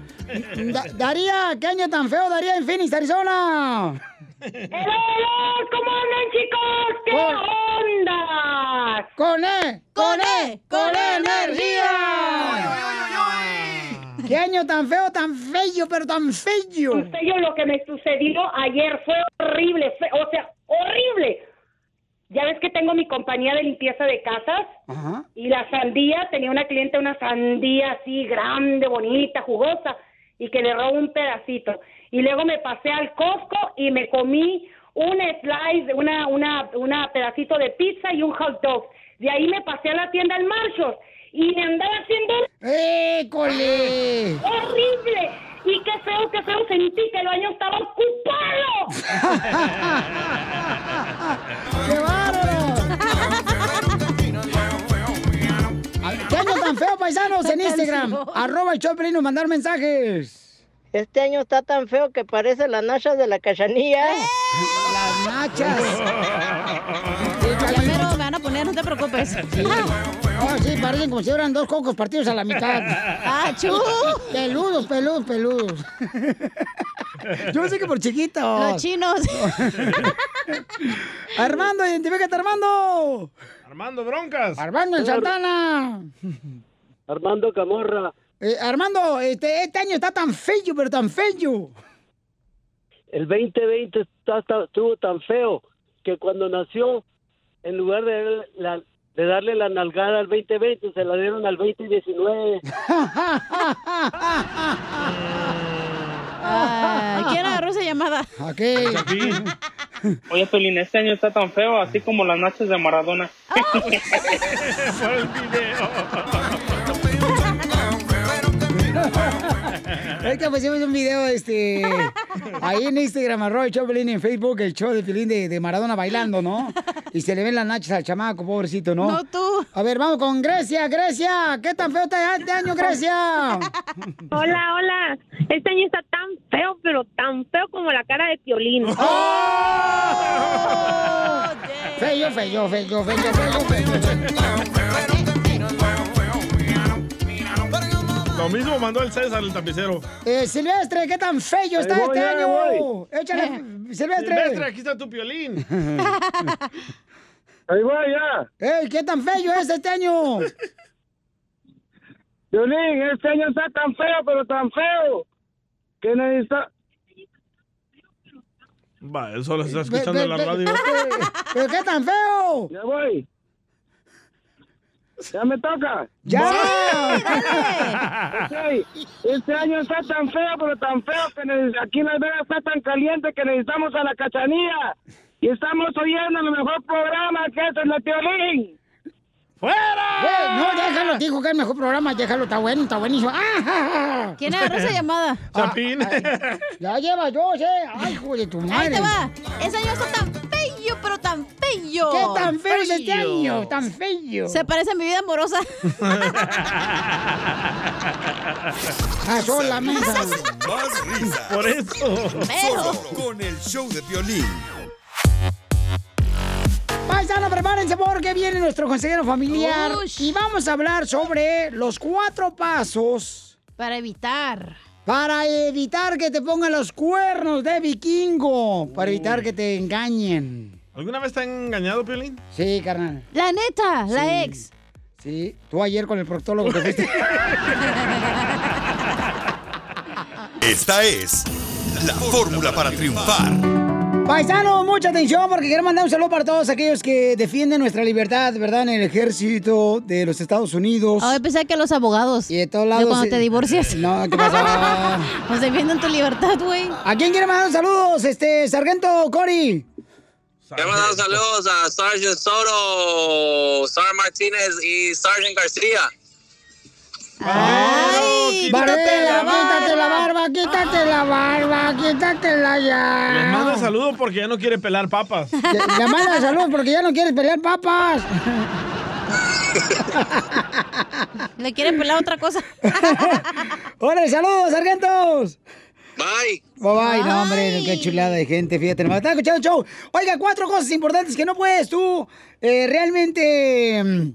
Da- Daría, ¿qué año tan feo daría en Phoenix, Arizona? ¿Cómo andan, chicos? ¿Qué onda? ¡Con E! ¡Con E! ¡Con E energía! ¡Qué año tan feo, tan feo, pero tan feo! Yo lo que me sucedió ayer fue horrible, fe- o sea, horrible. Ya ves que tengo mi compañía de limpieza de casas Ajá. y la sandía, tenía una cliente una sandía así grande, bonita, jugosa y que le robó un pedacito. Y luego me pasé al Costco y me comí un slice, una, una, una pedacito de pizza y un hot dog. De ahí me pasé a la tienda al Marshalls y me andaba haciendo... ¡École! (laughs) ¡Horrible! Y qué feo, qué feo sentí que el baño estaba ocupado. (laughs) ¡Qué bárbaro! (laughs) ¿Qué tan feo, paisanos? En Instagram, arroba el show nos mandar mensajes. Este año está tan feo que parece las nachas de la cachanilla. Las nachas. (laughs) Ya mero me van a poner, no te preocupes. Oh, sí, parecen como si fueran dos cocos partidos a la mitad. ¡Ah, chu! Peludos, peludos, peludos. Yo sé que por chiquitos. Los chinos. (laughs) Armando, identifícate, Armando. Armando Broncas. Armando en Santana. Armando Camorra. Eh, Armando, este, este año está tan feo, pero tan feo. El 2020 está- está- estuvo tan feo que cuando nació, en lugar de ver la, de darle la nalgada al 2020, se la dieron al 2019. (laughs) Ay, ¿Quién agarró esa llamada? (laughs) Oye, Pelín, este año está tan feo, así como las nachas de Maradona. (laughs) Por el Es que pusimos un video, este, (laughs) ahí en Instagram, arroba el show de en Facebook, el show de Pilín de, de Maradona bailando, ¿no? Y se le ven las nachas al chamaco, pobrecito, ¿no? No, tú. A ver, vamos con Grecia, Grecia. ¿Qué tan feo está este año, Grecia? (laughs) Hola, hola. Este año está tan feo, pero tan feo como la cara de Piolín. Feo, feo, feo, feo, feo, feo. Lo mismo mandó el César, el tapicero. Eh, Silvestre, ¿qué tan feo está voy, este año? voy. Échale, Silvestre. Silvestre, aquí está tu piolín. (laughs) Ahí va ya. Ey, ¿qué tan feo es este año? (laughs) Violín, este año está tan feo, pero tan feo, que necesita... Va, eso lo está escuchando en la radio. ¿Pero qué tan feo? Ya voy. Ya me toca. ¡Ya! Este año está tan feo, pero tan feo que aquí en Las Vegas está tan caliente que necesitamos a la cachanilla. Y estamos oyendo el mejor programa que es el de Piolín. ¡Fuera! no, déjalo, dijo que es el mejor programa, déjalo, está bueno, está buenísimo. ¡Ah! ¿Quién agarró esa llamada? Chapín. ya lleva dos, ¿eh? ¡Ay, hijo de tu madre! Ahí te va. Ese año está tan feo, pero tan feo. ¿Qué tan feo es este año? Tan feo. Se parece a mi vida amorosa. Ah, sola, mensa. Más risas. Por eso. Solo con el show de violín. Paisano, prepárense porque viene nuestro consejero familiar y vamos a hablar sobre los cuatro pasos para evitar. Para evitar que te pongan los cuernos de vikingo, para evitar que te engañen. ¿Alguna vez te han engañado, Piolín? Sí, carnal. La neta, la ex. Sí, tú ayer con el proctólogo te fuiste. (laughs) Esta es la fórmula para triunfar. Paisano, mucha atención porque quiero mandar un saludo para todos aquellos que defienden nuestra libertad, ¿verdad? En el ejército de los Estados Unidos. Ay, pensé que los abogados. Y de todos lados. cuando eh, te divorcias. (laughs) No, ¿qué pasa? (laughs) Pues defienden tu libertad, güey. ¿A quién quiere mandar saludos? Este, Sargento Cory. Quiero mandar saludos a Sergeant Soto, Sar Martínez y Sergeant García. ¡Ay! Barbera, quítate la barba, quítate la barba, quítatela ya. Les mando saludos (laughs) porque ya no quiere pelar papas. Le, le manda saludos porque ya no quieres pelear papas. Le quieren pelar otra cosa. (laughs) ¡Órale, saludos, sargentos! Bye. Bye bye, no, hombre, qué chulada de gente, fíjate. nomás. Está escuchando el show. Oiga, cuatro cosas importantes que no puedes tú eh, realmente.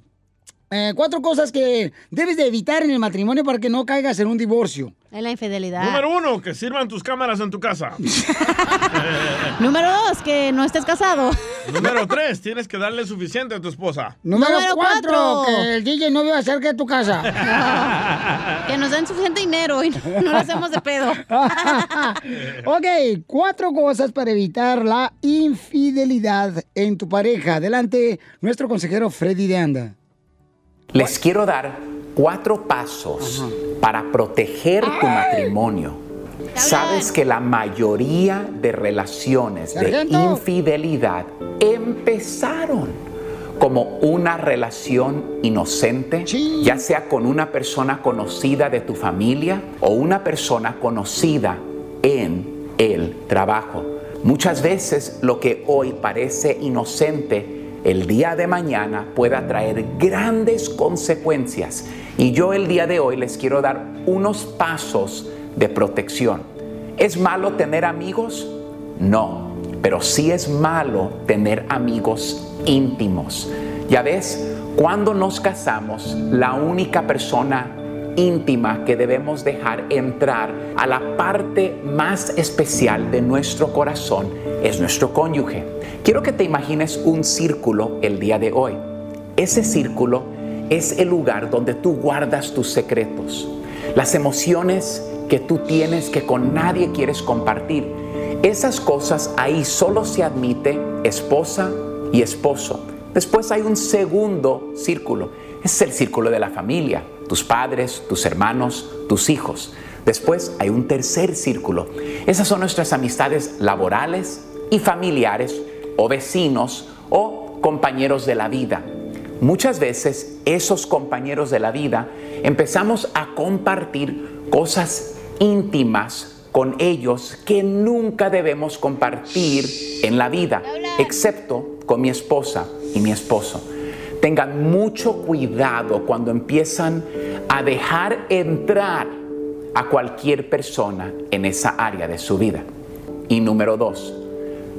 Eh, cuatro cosas que debes de evitar en el matrimonio para que no caigas en un divorcio. Es la infidelidad. Número uno, que sirvan tus cámaras en tu casa. (laughs) Número dos, que no estés casado. Número tres, tienes que darle suficiente a tu esposa. Número, Número cuatro, cuatro. que el DJ no viva cerca de tu casa. (laughs) Que nos den suficiente dinero y no lo hacemos de pedo. (laughs) ok, cuatro cosas para evitar la infidelidad en tu pareja. Adelante, nuestro consejero Freddy de Anda. Les quiero dar cuatro pasos para proteger tu matrimonio. Sabes que la mayoría de relaciones de infidelidad empezaron como una relación inocente, ya sea con una persona conocida de tu familia o una persona conocida en el trabajo. Muchas veces lo que hoy parece inocente el día de mañana pueda traer grandes consecuencias. Y yo el día de hoy les quiero dar unos pasos de protección. ¿Es malo tener amigos? No, pero sí es malo tener amigos íntimos. Ya ves, cuando nos casamos, la única persona íntima que debemos dejar entrar a la parte más especial de nuestro corazón es nuestro cónyuge. Quiero que te imagines un círculo el día de hoy. Ese círculo es el lugar donde tú guardas tus secretos, las emociones que tú tienes que con nadie quieres compartir. Esas cosas ahí solo se admite esposa y esposo. Después hay un segundo círculo. Es el círculo de la familia, tus padres, tus hermanos, tus hijos. Después hay un tercer círculo. Esas son nuestras amistades laborales y familiares o vecinos o compañeros de la vida. Muchas veces esos compañeros de la vida empezamos a compartir cosas íntimas con ellos que nunca debemos compartir en la vida, excepto con mi esposa y mi esposo. Tengan mucho cuidado cuando empiezan a dejar entrar a cualquier persona en esa área de su vida. Y número dos,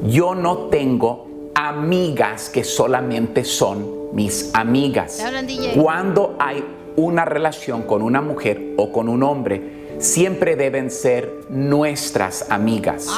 yo no tengo amigas que solamente son mis amigas. Cuando hay una relación con una mujer o con un hombre, siempre deben ser nuestras amigas.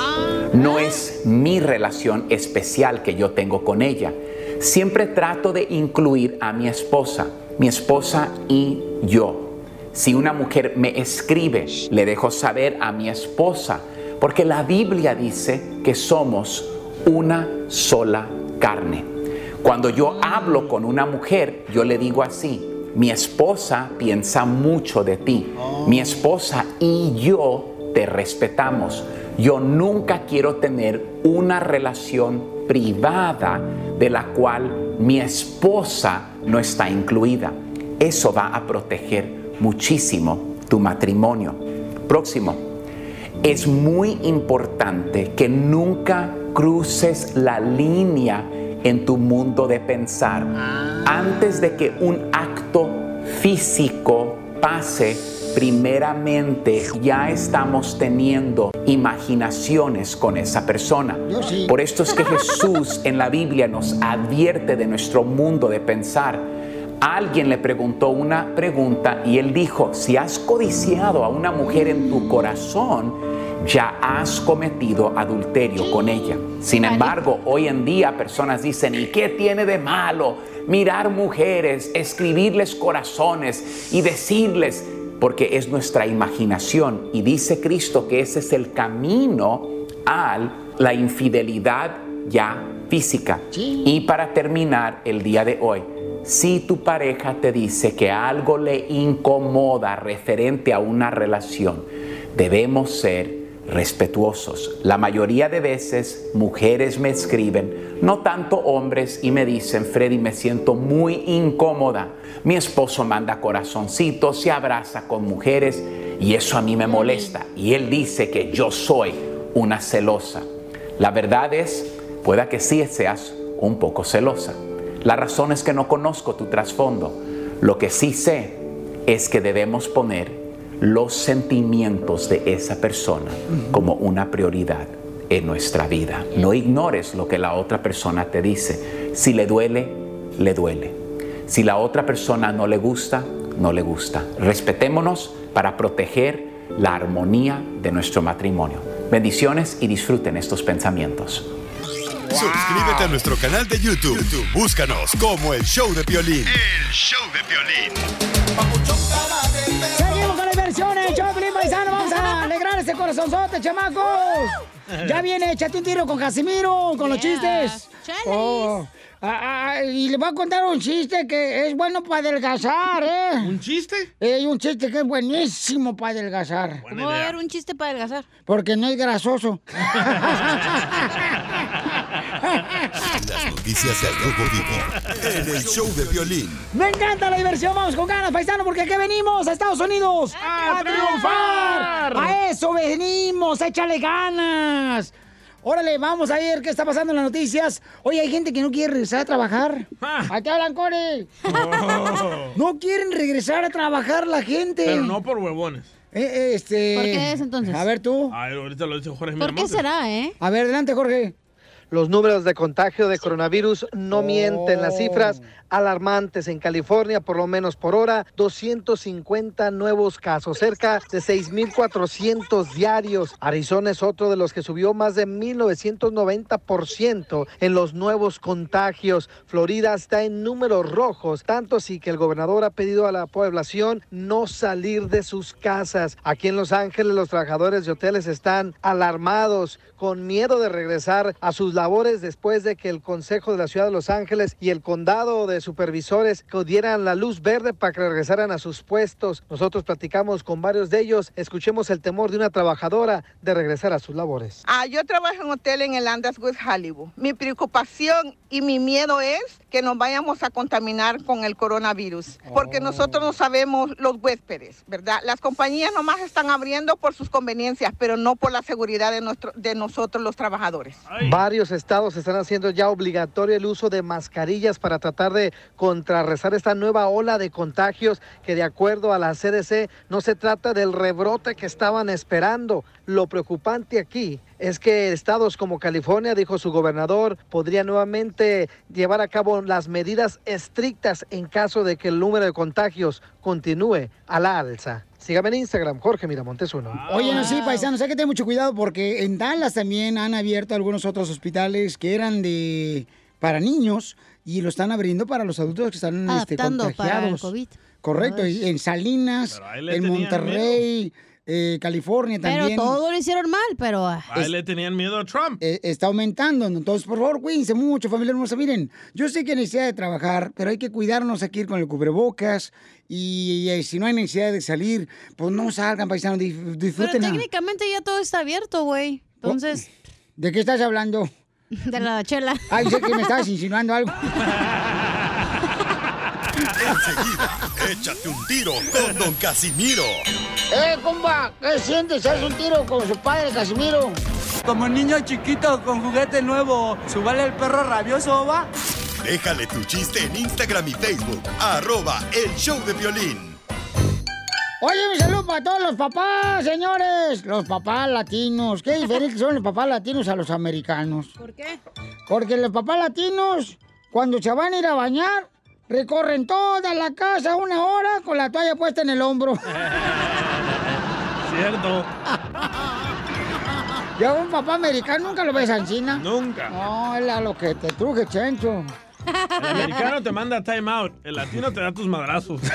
No es mi relación especial que yo tengo con ella. Siempre trato de incluir a mi esposa, mi esposa y yo. Si una mujer me escribe, le dejo saber a mi esposa, porque la Biblia dice que somos una sola carne. Cuando yo hablo con una mujer, yo le digo así, mi esposa piensa mucho de ti, mi esposa y yo te respetamos. Yo nunca quiero tener una relación privada de la cual mi esposa no está incluida. Eso va a proteger muchísimo tu matrimonio. Próximo. Es muy importante que nunca cruces la línea en tu mundo de pensar. Antes de que un acto físico pase, primeramente ya estamos teniendo imaginaciones con esa persona. Por esto es que Jesús en la Biblia nos advierte de nuestro mundo de pensar. Alguien le preguntó una pregunta y él dijo, si has codiciado a una mujer en tu corazón, ya has cometido adulterio con ella. Sin embargo, hoy en día personas dicen, ¿y qué tiene de malo mirar mujeres, escribirles corazones y decirles, porque es nuestra imaginación? Y dice Cristo que ese es el camino a la infidelidad ya física. Y para terminar el día de hoy, si tu pareja te dice que algo le incomoda referente a una relación, debemos ser respetuosos. La mayoría de veces mujeres me escriben, no tanto hombres, y me dicen, Freddy, me siento muy incómoda. Mi esposo manda corazoncitos, se abraza con mujeres y eso a mí me molesta. Y él dice que yo soy una celosa. La verdad es, pueda que sí seas un poco celosa. La razón es que no conozco tu trasfondo. Lo que sí sé es que debemos poner los sentimientos de esa persona como una prioridad en nuestra vida. No ignores lo que la otra persona te dice. Si le duele, le duele. Si la otra persona no le gusta, no le gusta. Respetémonos para proteger la armonía de nuestro matrimonio. Bendiciones y disfruten estos pensamientos. Suscríbete a nuestro canal de YouTube. YouTube, Búscanos como el show de Piolín. El show de violín. Choplin Paisano. Vamos a (laughs) alegrar ese corazonzote, chamacos. Ya viene, échate un tiro con Casimiro, con los chistes. Oh. Ah, ah, y le voy a contar un chiste que es bueno para adelgazar, ¿eh? ¿Un chiste? Eh, un chiste que es buenísimo para adelgazar. ¿Cómo va a haber un chiste para adelgazar? Porque no es grasoso. (laughs) Las noticias del Rojo Vivo en el show de Piolín. Me encanta la diversión, vamos con ganas, paisano, porque aquí venimos a Estados Unidos a, triunfar. A eso venimos, échale ganas. Órale, vamos a ver qué está pasando en las noticias. Oye, hay gente que no quiere regresar a trabajar. ¿A qué hablan, Core? No quieren regresar a trabajar la gente. Pero no por huevones. Eh, este... ¿Por qué es entonces? A ver tú. Ay, ahorita lo dice Jorge ¿Por qué será, eh? A ver, adelante, Jorge. Los números de contagio de coronavirus no mienten. Las cifras alarmantes en California, por lo menos por hora, 250 nuevos casos, cerca de 6.400 diarios. Arizona es otro de los que subió más de 1.990% en los nuevos contagios. Florida está en números rojos, tanto así que el gobernador ha pedido a la población no salir de sus casas. Aquí en Los Ángeles los trabajadores de hoteles están alarmados, con miedo de regresar a sus labores después de que el Consejo de la Ciudad de Los Ángeles y el Condado de Supervisores dieran la luz verde para que regresaran a sus puestos. Nosotros platicamos con varios de ellos. Escuchemos el temor de una trabajadora de regresar a sus labores. Ah, yo trabajo en hotel en el Andaswood Hollywood. Mi preocupación y mi miedo es que nos vayamos a contaminar con el coronavirus, porque nosotros no sabemos los huéspedes, ¿verdad? Las compañías nomás están abriendo por sus conveniencias, pero no por la seguridad de, nuestro, de nosotros los trabajadores. Varios estados están haciendo ya obligatorio el uso de mascarillas para tratar de contrarrestar esta nueva ola de contagios que de acuerdo a la CDC no se trata del rebrote que estaban esperando. Lo preocupante aquí es que estados como California, dijo su gobernador, podría nuevamente llevar a cabo las medidas estrictas en caso de que el número de contagios continúe a la alza. Sígame en Instagram, Jorge Miramontes uno. Oye, no, sí, paisanos, hay que tener mucho cuidado porque en Dallas también han abierto algunos otros hospitales que eran de para niños y lo están abriendo para los adultos que están este, Adaptando para el contagiados. COVID. Correcto, Ay. y en Salinas, en Monterrey, eh, California Pero también. todo lo hicieron mal, pero... ah, él le tenían miedo a Trump. eh, está aumentando. ¿no? Entonces, por favor, cuídense mucho, familia hermosa. Miren, yo sé que hay necesidad de trabajar, pero hay que cuidarnos aquí con el cubrebocas. Y, si no hay necesidad de salir, pues no salgan, paisanos, Pero disfruten. a- técnicamente ya todo está abierto, güey. Entonces, ¿De qué estás hablando? (laughs) de la chela. Ay, sé que me estabas insinuando algo. (laughs) Enseguida, échate un tiro con Don Casimiro. ¡Eh, compa! ¿Qué sientes? ¿Haz un tiro con su padre, Casimiro? Como niño chiquito con juguete nuevo, ¿subale el perro rabioso, va? Déjale tu chiste en Instagram y Facebook. Arroba El Show de Violín. Oye, un saludo para todos los papás, señores. Los papás latinos. Qué diferentes son los papás latinos a los americanos. ¿Por qué? Porque los papás latinos, cuando se van a ir a bañar, recorren toda la casa una hora con la toalla puesta en el hombro. Cierto. Ya un papá americano nunca lo ves encina. Nunca. No, es a lo que te truje, chencho. El americano te manda time out. El latino te da tus madrazos. (laughs)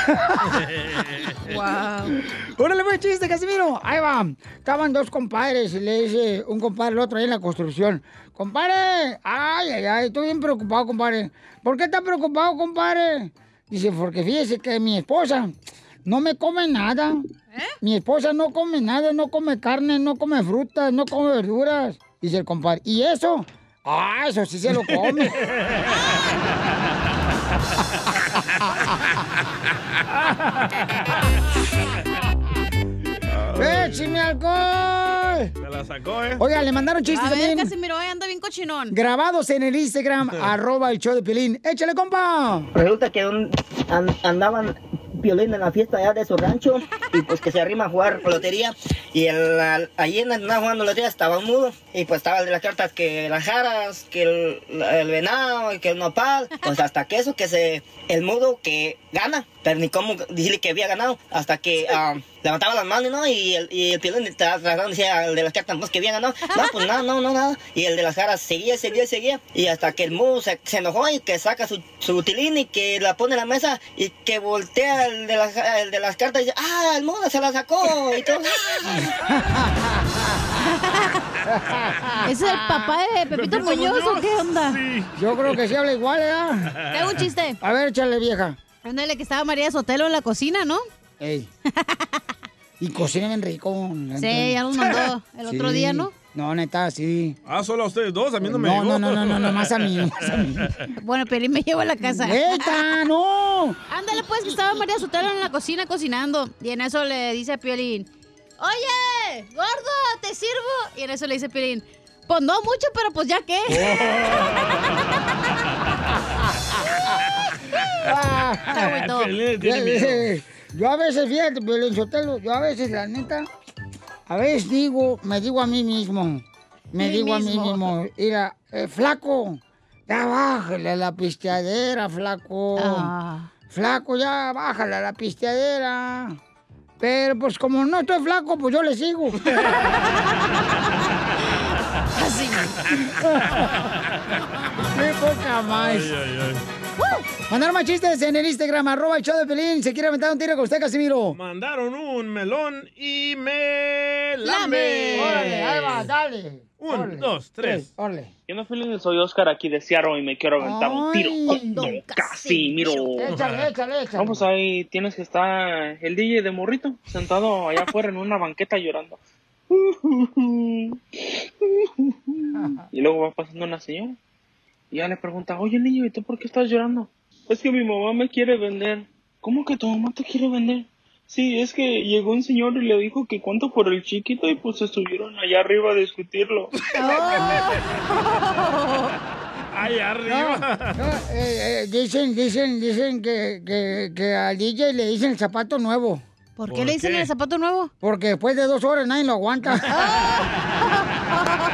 Wow. Órale, pues, chiste, Casimiro. Ahí va. Estaban dos compadres y le dice un compadre al otro ahí en la construcción. Compadre, ay, ay, ay, estoy bien preocupado, compadre. ¿Por qué está preocupado, compadre? Dice, porque fíjese que mi esposa no me come nada. Mi esposa no come nada, no come carne, no come frutas, no come verduras. Dice el compadre, ¿y eso? Ah, eso sí se lo come. (laughs) ¡Écheme alcohol! Se la sacó, ¿eh? Oiga, le mandaron chistes A ver, también. Casimiro, anda bien cochinón. Grabados en el Instagram, arroba el show de Pelín. ¡Échale, compa! Resulta que un- an- andaban Piolín en la fiesta allá de su rancho y pues que se arrima a jugar lotería y el, al- allí en andaba jugando lotería estaba un mudo y pues estaba el de las cartas que las jaras, que el, el venado, y que el nopal, pues hasta que eso que se el mudo que gana, pero ni cómo decirle que había ganado hasta que ah, levantaba las manos ¿no? y el, y el estaba tratando de decir al de las cartas pues, que había ganado, no pues nada, no, no, nada y el de las jaras seguía, seguía, seguía y hasta que el mudo se, se enojó y que saca su, su utilín y que la pone en la mesa y que voltea el de las, el de las cartas y dice, ah, el mudo se la sacó y todo. ¿Ese (laughs) es el papá de Pepito Muñoz o qué onda? Yo creo que sí habla igual, ¿eh? Tengo un chiste. A ver, échale, vieja. Ándale, que estaba María Sotelo en la cocina, ¿no? Ey. Y cocina bien rico. Sí, ya nos mandó (laughs) el otro día, ¿no? No, neta, sí. Ah, solo a ustedes dos, a mí no me No, llegó. no, no, no, no, no, más a mí, (laughs) más a mí. Bueno, Pelín me llevó a la casa. ¡Neta, no! Ándale, pues, que estaba María Sotelo en la cocina cocinando. Y en eso le dice a Piolín, oye, gordo, ¿te sirvo? Y en eso le dice Piolín, pues no mucho, pero pues ya qué. (laughs) Tiene miedo. Yo a veces, fíjate, Piolín Sotelo, yo a veces, la neta, a veces digo, me digo a mí mismo, me Mí digo a mí mismo. mismo, mira, eh, flaco, ya bájale a la pisteadera, flaco. Ah. Flaco, ya bájale a la pisteadera. Pero pues como no estoy flaco, pues yo le sigo. (laughs) Así. (laughs) Qué poca más. Ay, ay, ay. Mandar más chistes en el Instagram, arroba el show de Pelín. Se quiere aventar un tiro con usted, Casimiro. Mandaron un melón y me lame. Órale, ahí va, dale. Un, dos, tres. Yo no feliz, soy Oscar aquí de Seattle y me quiero aventar un tiro con Don Casimiro. Échale, échale, échale. No, pues ahí tienes que estar el DJ de morrito sentado allá afuera en una banqueta llorando. (laughs) Y luego va pasando una señora y ya le pregunta, oye niño, ¿y tú por qué estás llorando? Es que mi mamá me quiere vender. ¿Cómo que tu mamá te quiere vender? Sí, es que llegó un señor y le dijo que cuánto por el chiquito y pues se subieron allá arriba a discutirlo. (laughs) Ahí arriba. No, eh, eh, dicen, dicen, dicen que, que, que al DJ le dicen el zapato nuevo. ¿Por qué le dicen el zapato nuevo? Porque después de dos horas nadie lo aguanta. (laughs)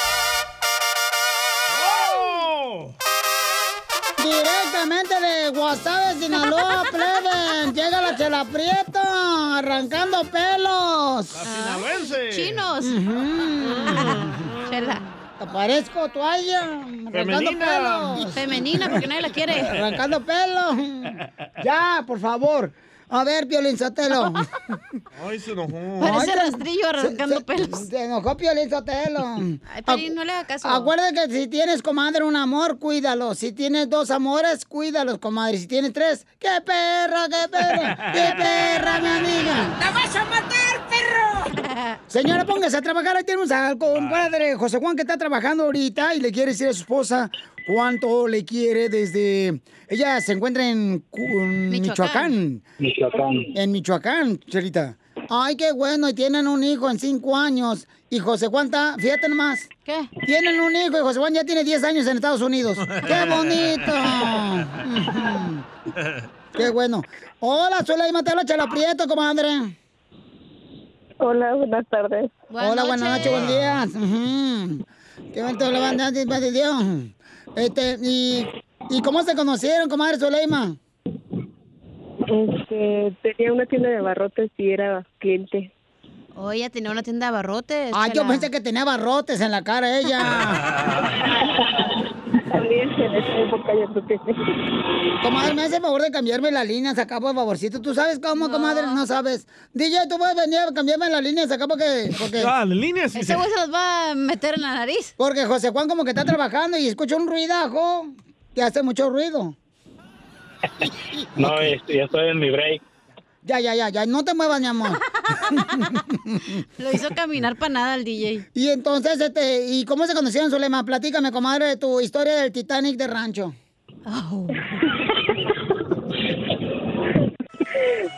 Guasave, Sinaloa, pleben. Llega la chela prieta, arrancando pelos. sinaloense. Chinos. Chela. Te parezco toalla, arrancando Femenina. pelos. Femenina, porque nadie la quiere. Arrancando pelos. Ya, por favor. A ver, Piolín Sotelo. (laughs) Ay, se enojó. Parece Ay, rastrillo arrancando se- pelos. Se enojó Piolín Sotelo. Ay, Piolín, no le haga caso. Acuérdate que si tienes, comadre, un amor, cuídalo. Si tienes dos amores, cuídalos, comadre. Si tienes tres, ¡qué perra, qué perra! ¡Qué perra, mi amiga! ¡La vas a matar, perro! (laughs) Señora, póngase a trabajar. Ahí tenemos al compadre José Juan que está trabajando ahorita y le quiere decir a su esposa cuánto le quiere desde... Ella se encuentra en Michoacán. Michoacán. En Michoacán, Chelita. Ay, qué bueno, y tienen un hijo en cinco años. Y José Juan está, fíjate nomás. ¿Qué? Tienen un hijo y José Juan ya tiene 10 años en Estados Unidos. ¡Qué (laughs) bonito! (laughs) ¡Qué bueno! Hola, soy la Mateo Chela Prieto, comadre. Hola, buenas tardes. Hola, buenas noches, buen día. Ujú. Qué bonito la banda de Dios. Este, y, ¿y cómo se conocieron, comadre Soleima? Este, tenía una tienda de barrotes y era cliente. Oh, ella tenía una tienda de abarrotes. Ah, yo pensé que tenía barrotes en la cara ella. (laughs) También en esa época yo creo que sí. Comadre, me hace el favor de cambiarme las líneas acá, por favorcito. ¿Tú sabes cómo, comadre? No sabes. DJ, tú puedes venir a cambiarme las líneas acá porque... porque... (laughs) Ah, las líneas sí Ese se- güey se las va a meter en la nariz. Porque José Juan como que está trabajando y escucha un ruidajo que hace mucho ruido. (laughs) No, este, ya estoy en mi break. Ya, ya, ya, ya, no te muevas, mi amor. (laughs) Lo hizo caminar para nada el DJ. Y entonces, este, ¿y cómo se conocieron, Zulema? Platícame, comadre, de tu historia del Titanic de rancho. (laughs)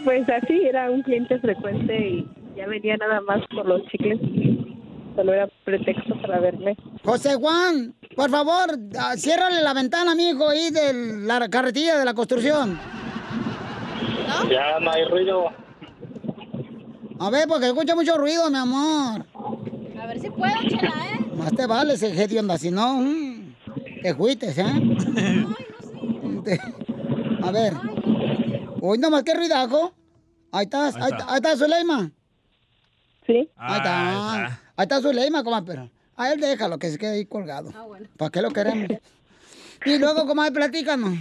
Pues así, era un cliente frecuente y ya venía nada más por los chicles. Solo era pretexto para verme. José Juan, por favor, ah, ciérrale la ventana, mijo, ahí de la carretilla de la construcción. Ya no hay ruido. A ver, porque escucha mucho ruido, mi amor. A ver si puedo, chela, ¿eh? Más te vale ese de onda, si no, mm, te juites, ¿eh? Te- A ver. Hoy nomás qué ruidajo. Ahí estás, ahí, está. ahí está Zuleima. Sí. Ahí está. Ahí está Zuleima, comadre, pero a él déjalo que se quede ahí colgado. Ah, bueno. ¿Para qué lo queremos? Y luego, comadre, platícanos.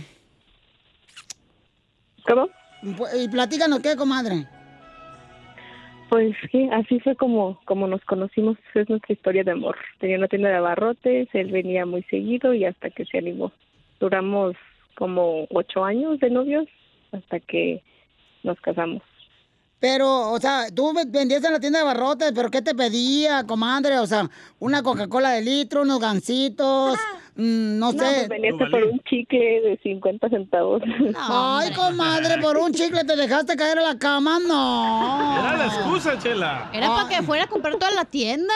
¿Cómo? Y platícanos, ¿qué, comadre? Pues sí, así fue como, como nos conocimos. Es nuestra historia de amor. Tenía una tienda de abarrotes, él venía muy seguido y hasta que se animó. Duramos como ocho años de novios hasta que nos casamos. Pero, o sea, tú ve- vendías en la tienda de barrotes, pero ¿qué te pedía, comadre? O sea, una Coca-Cola de litro, unos gancitos, mm, no No, sé. pues venías por un chicle de 50 centavos. Ay, comadre, por un chicle te dejaste caer a la cama, no. Era la excusa, Chela. Era para que fuera a comprar toda la tienda.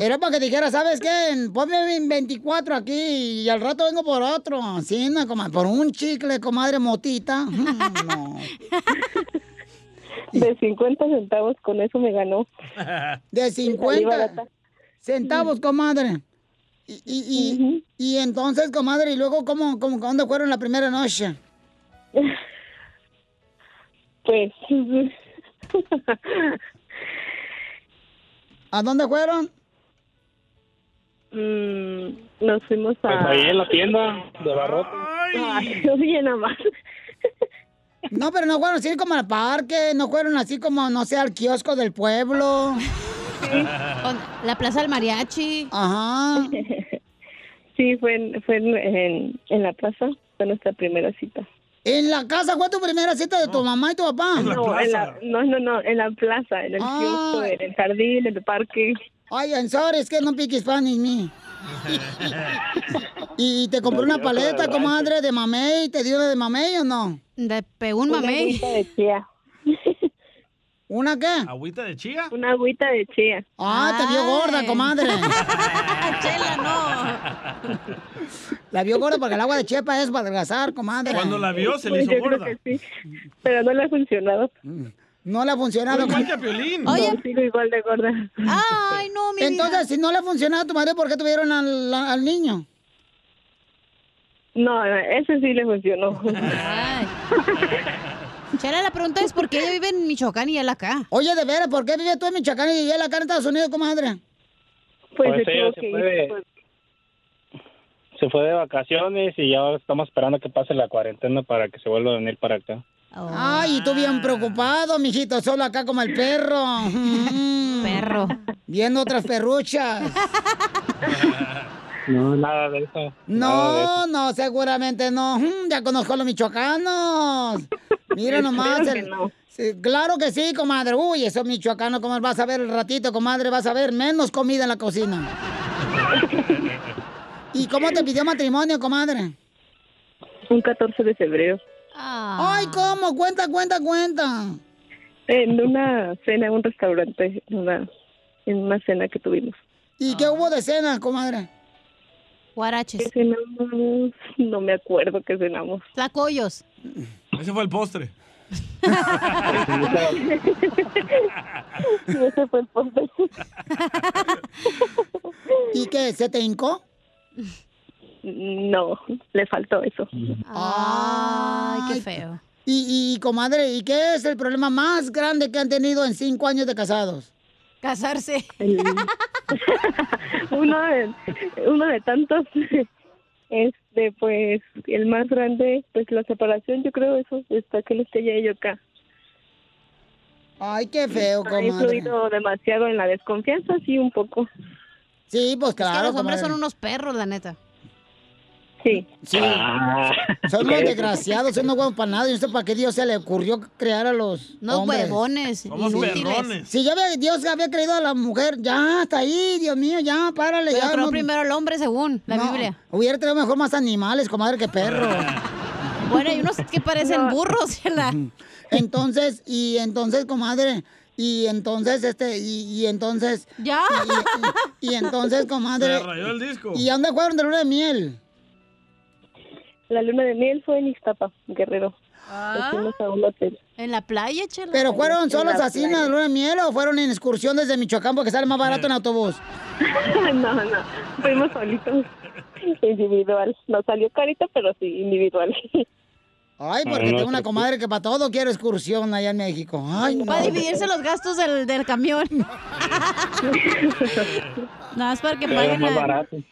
Era para que dijera, ¿sabes qué? Ponme 24 aquí y al rato vengo por otro. Sí, no, comadre, por un chicle, comadre motita. Mm, No. (laughs) De 50 centavos, con eso me ganó. De Salí 50 barata. centavos, comadre. Y, y, y, y entonces, comadre, ¿y luego cómo, cómo, dónde fueron la primera noche? (laughs) Pues... ¿A dónde fueron? Mm, nos fuimos a... Pues ahí en la tienda de barrote. Ay, oye, nada más. No, pero no fueron así como al parque, no fueron así como, no sé, al kiosco del pueblo. La plaza del mariachi. Ajá. (laughs) Sí, fue, en, fue en, en, en la plaza, fue nuestra primera cita. ¿En la casa fue tu primera cita de tu mamá y tu papá? No, en la, no, no, no, en la plaza, en el Ah. kiosco, en el jardín, en el parque. Ay, I'm sorry, es que no piques Spanish me. (laughs) ¿Y te compró una paleta, comadre, de mamey? ¿Te dio una de mamey o no? De pegó un Una mamey. de chía. (laughs) ¿Una qué? ¿Agüita de chía? Una agüita de chía. Ah, te vio gorda, comadre. (laughs) Chela, no. (laughs) La vio gorda porque el agua de chepa es para adelgazar, comadre. Cuando la vio, se le Pues hizo yo creo gorda. que sí, pero no le ha funcionado. No le ha funcionado. Igual que a Piolín. No, sigo igual de gorda. Ay, no, mi Entonces, si no le ha funcionado a tu madre, ¿por qué tuvieron al, al niño? No, ese sí le funcionó. Ay. (laughs) Chela, la pregunta es por qué ella vive en Michoacán y él acá. Oye, de veras, ¿por qué vive tú en Michoacán y él acá en Estados Unidos, comadre? Pues, Pues se ella se que fue de- pues, Se fue de vacaciones y ahora estamos esperando que pase la cuarentena para que se vuelva a venir para acá. Ay, y tú bien preocupado, mijito, solo acá como el perro. (laughs) Perro. Viendo otras perruchas. No, nada de eso. nada de No, eso. no, seguramente no. Mm, Ya conozco a los michoacanos. Mira (laughs) nomás. Espero que el- no. Sí, claro que sí, comadre. Uy, esos michoacanos, como vas a ver el ratito, comadre, vas a ver menos comida en la cocina. (laughs) ¿Y cómo te pidió matrimonio, comadre? un 14 de febrero. Ay, ¿cómo? Cuenta, cuenta, cuenta. En una cena en un restaurante, en una, en una cena que tuvimos. ¿Y qué hubo de cena, comadre? Guaraches. ¿Qué cenamos? No me acuerdo qué cenamos. Tlacoyos. (laughs) Ese fue el postre. Ese fue el postre. ¿Y qué? ¿Se te hincó? No, le faltó eso. Ay, qué feo. Y, y, comadre, ¿y qué es el problema más grande que han tenido en cinco años de casados? Casarse. (laughs) uno de, uno de tantos este pues el más grande pues la separación yo creo eso está que no esté ya yo acá Ay, qué feo, ha influido demasiado en la desconfianza sí un poco Sí, pues Es que claro, los hombres comadre. son unos perros, la neta. Sí Sí. Son unos desgraciados, son unos huevos para nada. Yo no sé para qué Dios se le ocurrió crear a los Unos hombres. huevones, Somos inútiles. perrones. Si ya había, Dios había creído a la mujer, ya, hasta ahí, Dios mío, ya, párale. Pero ya, creó no- primero el hombre, según la no, Biblia. Hubiera traído mejor más animales, comadre, que perros. (laughs) Bueno, hay unos que parecen burros, (laughs) Chela. Entonces, y entonces, comadre, y entonces, este, y, y entonces... Ya. Y, y- y entonces, comadre... Se rayó el disco. ¿Y a dónde fueron de luna de miel? La luna de miel fue en Ixtapa Guerrero. Nos fuimos a un hotel. En la playa, Chela. ¿Pero fueron En solos la así en la luna de miel o fueron en excursión desde Michoacán porque sale más barato en autobús? (laughs) no no. Fuimos solitos. (laughs) Individual. Nos salió carito pero sí individual Ay, porque no, tengo una comadre que para todo quiere excursión allá en México. Ay, no. Para dividirse los gastos del, del camión. (laughs) Nada más para que paguen.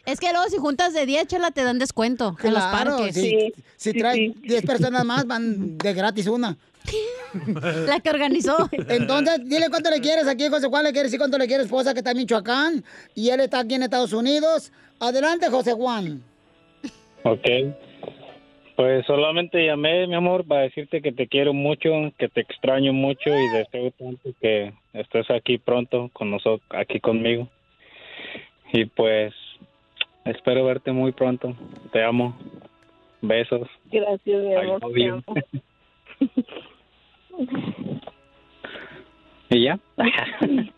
Es que luego si juntas de 10, Chela, te dan descuento en los Claro, parques. si, si traen 10 personas más, van de gratis una. La que organizó. Entonces, dile cuánto le quieres aquí, José Juan, le quieres decir cuánto le quieres, esposa que está en Michoacán, y él está aquí en Estados Unidos. Adelante, José Juan. Ok. Pues solamente llamé, mi amor, para decirte que te quiero mucho, que te extraño mucho y deseo tanto que estés aquí pronto con nosotros, aquí conmigo. Y pues espero verte muy pronto. Te amo. Besos. gracias mi amor te amo. (laughs) ¿Y ya? (laughs)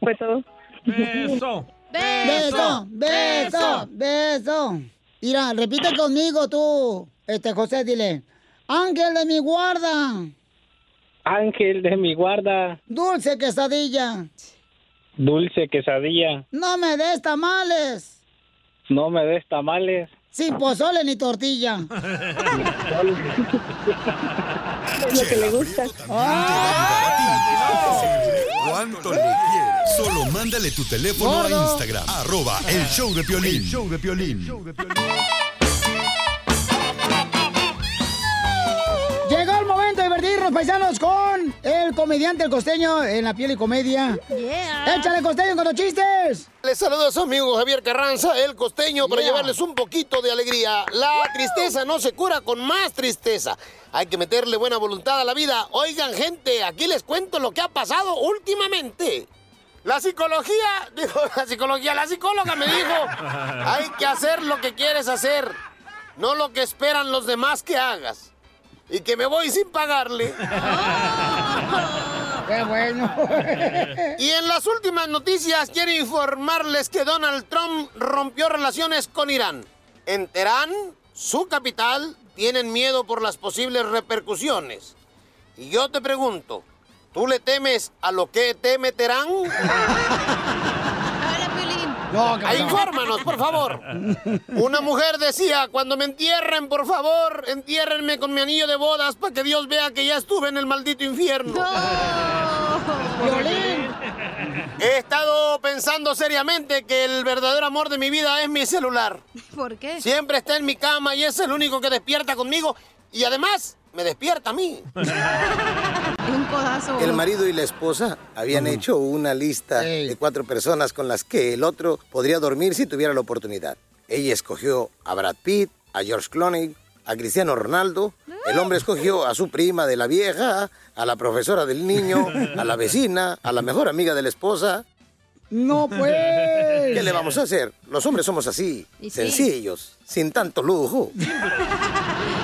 fue todo Beso. Beso, beso, beso. Mira, repite conmigo tú, este José, dile. Ángel de mi guarda, Ángel de mi guarda, dulce quesadilla, Dulce quesadilla. No me des tamales. No me des tamales. Sin pozole ni tortilla. Es lo que le gusta. ¿Cuánto le quieres? Solo mándale tu teléfono Gordo. a Instagram. Arroba el show de Piolín. El show de Piolín. Llegó el momento de divertirnos, paisanos, con el comediante El Costeño en la piel y comedia. ¡Échale, Costeño, con los chistes! Les saluda a su amigo Javier Carranza, el costeño, para Yeah. llevarles un poquito de alegría. La tristeza no se cura con más tristeza. Hay que meterle buena voluntad a la vida. Oigan, gente, aquí les cuento lo que ha pasado últimamente. La psicología, dijo (laughs) la psicología, la psicóloga me dijo, hay que hacer lo que quieres hacer, no lo que esperan los demás que hagas. Y que me voy sin pagarle. (laughs) ¡Qué bueno! (laughs) Y en las últimas noticias quiero informarles que Donald Trump rompió relaciones con Irán. En Teherán, su capital, tienen miedo por las posibles repercusiones. Y yo te pregunto, ¿tú le temes a lo que teme Teherán? No, Ahí, infórmanos, por favor. Una mujer decía, cuando me entierren, por favor, entiérrenme con mi anillo de bodas para que Dios vea que ya estuve en el maldito infierno. He estado pensando seriamente que el verdadero amor de mi vida es mi celular. ¿Por qué? Siempre está en mi cama y es el único que despierta conmigo y además me despierta a mí. (laughs) Un codazo. El marido y la esposa habían hecho una lista de cuatro personas con las que el otro podría dormir si tuviera la oportunidad. Ella escogió a Brad Pitt, a George Clooney, a Cristiano Ronaldo. El hombre escogió a su prima de la vieja, a la profesora del niño, a la vecina, a la mejor amiga de la esposa. ¡No, pues! ¿Qué le vamos a hacer? Los hombres somos así, sí. sencillos, sin tanto lujo. (laughs)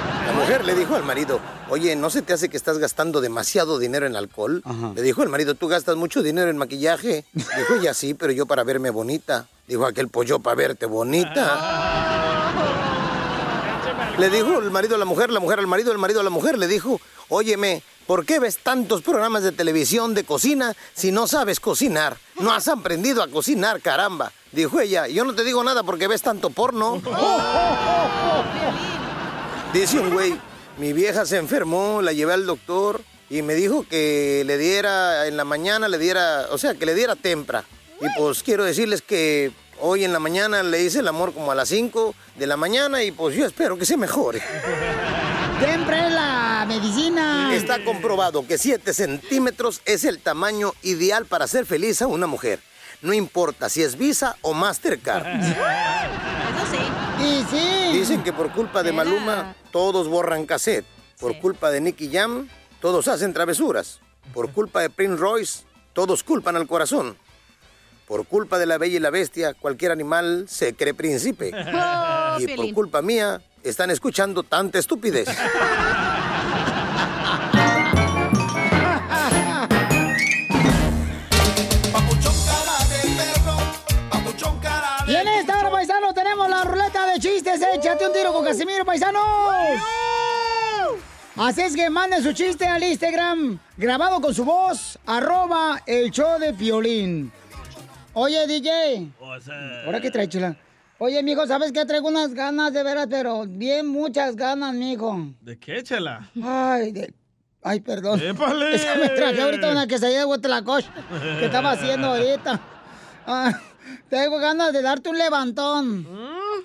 La mujer le dijo al marido, oye, ¿no se te hace que estás gastando demasiado dinero en alcohol? Le dijo el marido, ¿tú gastas mucho dinero en maquillaje? Dijo ella, sí, pero yo para verme bonita. Dijo aquel pollo para verte bonita. Le dijo el marido a la mujer, la mujer al marido, el marido a la mujer. Le dijo, óyeme, ¿por qué ves tantos programas de televisión de cocina si no sabes cocinar? No has aprendido a cocinar, caramba. Dijo ella, yo no te digo nada porque ves tanto porno. (laughs) Dice un güey, mi vieja se enfermó, la llevé al doctor y me dijo que le diera en la mañana, le diera, o sea, que le diera tempra. Y pues quiero decirles que hoy en la mañana le hice el amor como a las 5 de la mañana y pues yo espero que se mejore. Siempre la medicina. Está comprobado que 7 centímetros es el tamaño ideal para hacer feliz a una mujer. No importa si es Visa o Mastercard. (laughs) Y sí. Dicen que por culpa de Maluma todos borran cassette. Por culpa de Nicky Jam todos hacen travesuras. Por culpa de Prince Royce todos culpan al corazón. Por culpa de la bella y la bestia cualquier animal se cree príncipe. (laughs) Oh, y por culpa mía están escuchando tanta estupidez. (laughs) tiro con Casimiro, paisanos. Así es que manden su chiste al Instagram, grabado con su voz, arroba el show de Piolín. Oye, DJ. ¿Ahora qué trae, chula? Oye, mijo, ¿sabes qué? Traigo unas ganas de veras, pero bien muchas ganas, mijo. ¿De qué, chela? Ay, de... Ay, perdón. ¡Épale! Es que me traje ahorita una quesadilla de Huetlacoche que estaba haciendo ahorita. Ah, tengo ganas de darte un levantón.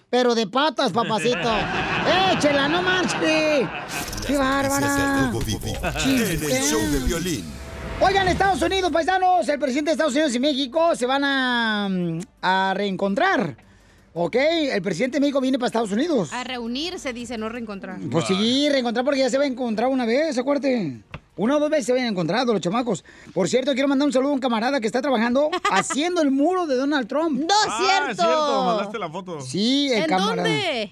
Pero de patas, papacito. (laughs) ¡Échela, no marche! ¡Qué bárbara! En el show de violín. Oigan, Estados Unidos, paisanos, el presidente de Estados Unidos y México se van a, a reencontrar. ¿Ok? El presidente de México viene para Estados Unidos. A reunirse, dice, no reencontrar. Pues sí, reencontrar porque ya se habían encontrado una vez, acuérdate. Una o dos veces se habían encontrado los chamacos. Por cierto, quiero mandar un saludo a un camarada que está trabajando (laughs) haciendo el muro de Donald Trump. ¡No, Ah, es cierto, mandaste la foto. Sí, el ¿En camarada. dónde?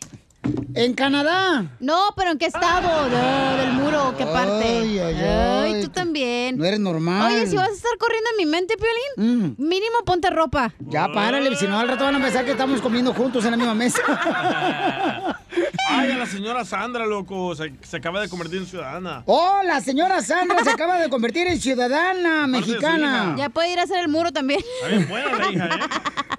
¿En Canadá? No, pero ¿en qué estado? De- del muro, ¿qué parte? Ay, ay, ay. tú también. No eres normal. Oye, si vas a estar corriendo en mi mente, Piolín, mínimo ponte ropa. Ya párale, si no al rato van a pensar que estamos comiendo juntos en la misma mesa. (laughs) (laughs) Ay, a la señora Sandra, loco, se, se acaba de convertir en ciudadana. Oh, la señora Sandra se acaba de convertir en ciudadana mexicana. Ya puede ir a hacer el muro también. Está bien buena la hija, ¿eh? (laughs)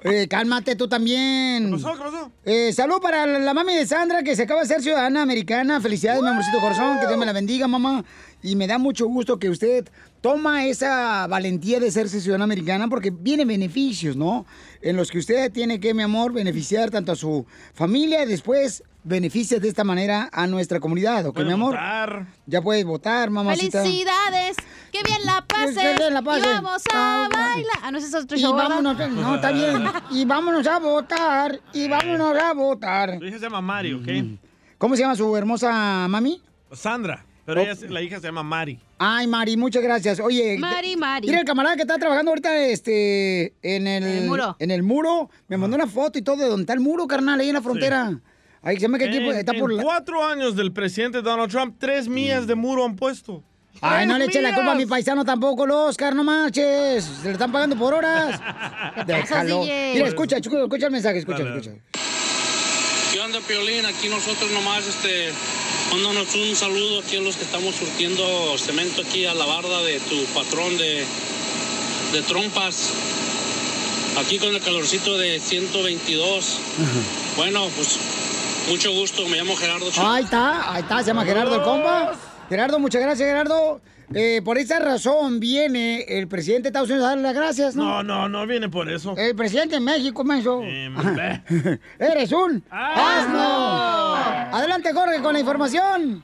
Eh, cálmate tú también. ¿Qué pasó? ¿Qué pasó? Eh, salud para la, la mami de Sandra que se acaba de ser ciudadana americana. Felicidades, mi amorcito corazón. Que Dios me la bendiga, mamá. Y me da mucho gusto que usted toma esa valentía de serse ciudadana americana porque viene beneficios, ¿no? En los que usted tiene que, mi amor, beneficiar tanto a su familia y después beneficia de esta manera a nuestra comunidad, ¿ok, Puede mi amor? votar. Ya puedes votar, mamacita. ¡Felicidades! ¡Qué bien la pases! Que bien la pases. Y vamos a bailar. Ah, no, ese es otro Y show, ¿verdad? vámonos, (laughs) no, está bien. Y vámonos a votar. Y vámonos a votar. Su hija se llama Mari, ¿ok? ¿Cómo se llama su hermosa mami? Sandra, pero ella, se- la hija se llama Mari. Ay, Mari, muchas gracias. Oye, Mari, Mari. mira el camarada que está trabajando ahorita este, en el, En el muro. en el muro. Me mandó una foto y todo de donde está el muro, carnal, ahí en la frontera. Ahí se me que aquí En, está en por la... cuatro años del presidente Donald Trump, tres millas de muro han puesto. Ay, no ¡Tres le eche la culpa a mi paisano tampoco, el Oscar, no marches. Se le están pagando por horas. (laughs) Déjalo. Mira, escucha, escucha, el mensaje, escucha, Dale. escucha. ¿Qué onda, Piolín? Aquí nosotros nomás, este, mándanos un saludo aquí a los que estamos surtiendo cemento aquí a la barda de tu patrón de, de trompas. Aquí con el calorcito de 122. Bueno, pues mucho gusto, me llamo Gerardo. Ch- Ahí está, ahí está, se llama Gerardo el compa. Gerardo, muchas gracias, Gerardo. Eh, por esa razón viene el presidente de Estados Unidos a darle las gracias, ¿no? No, no, no viene por eso. El presidente de México, menso. (laughs) bleh. Eres un ¡Asno! asno. Adelante, Jorge, con la información.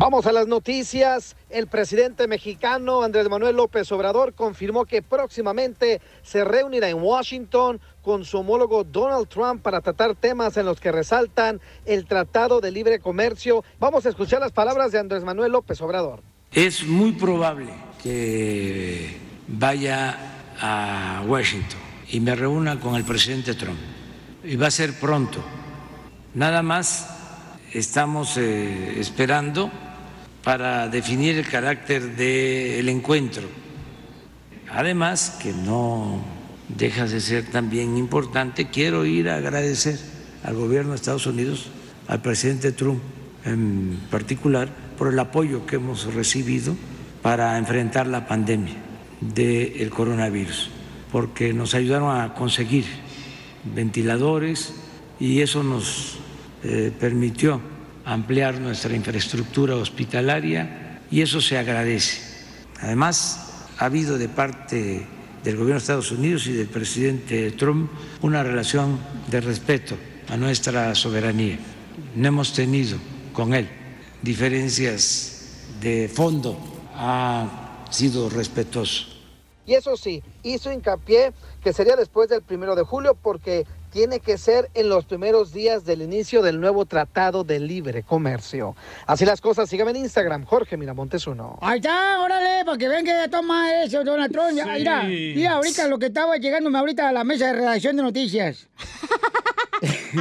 Vamos a las noticias. El presidente mexicano Andrés Manuel López Obrador confirmó que próximamente se reunirá en Washington con su homólogo Donald Trump para tratar temas en los que resaltan el Tratado de Libre Comercio. Vamos a escuchar las palabras de Andrés Manuel López Obrador. Es muy probable que vaya a Washington y me reúna con el presidente Trump. Y va a ser pronto. Nada más estamos eh, esperando para definir el carácter del encuentro. Además, que no deja de ser también importante, quiero ir a agradecer al gobierno de Estados Unidos, al presidente Trump en particular, por el apoyo que hemos recibido para enfrentar la pandemia del coronavirus, porque nos ayudaron a conseguir ventiladores y eso nos eh, permitió ampliar nuestra infraestructura hospitalaria y eso se agradece. Además, ha habido de parte del gobierno de Estados Unidos y del presidente Trump una relación de respeto a nuestra soberanía. No hemos tenido con él diferencias de fondo, ha sido respetuoso. Y eso sí, hizo hincapié que sería después del primero de julio porque tiene que ser en los primeros días del inicio del nuevo Tratado de Libre Comercio. Así las cosas, síganme en Instagram, Jorge Miramontes uno. Ahí está, órale, para que vean que toma eso, Donald Trump. Ya, Sí. Mira, mira, ahorita lo que estaba llegándome ahorita a la mesa de redacción de noticias.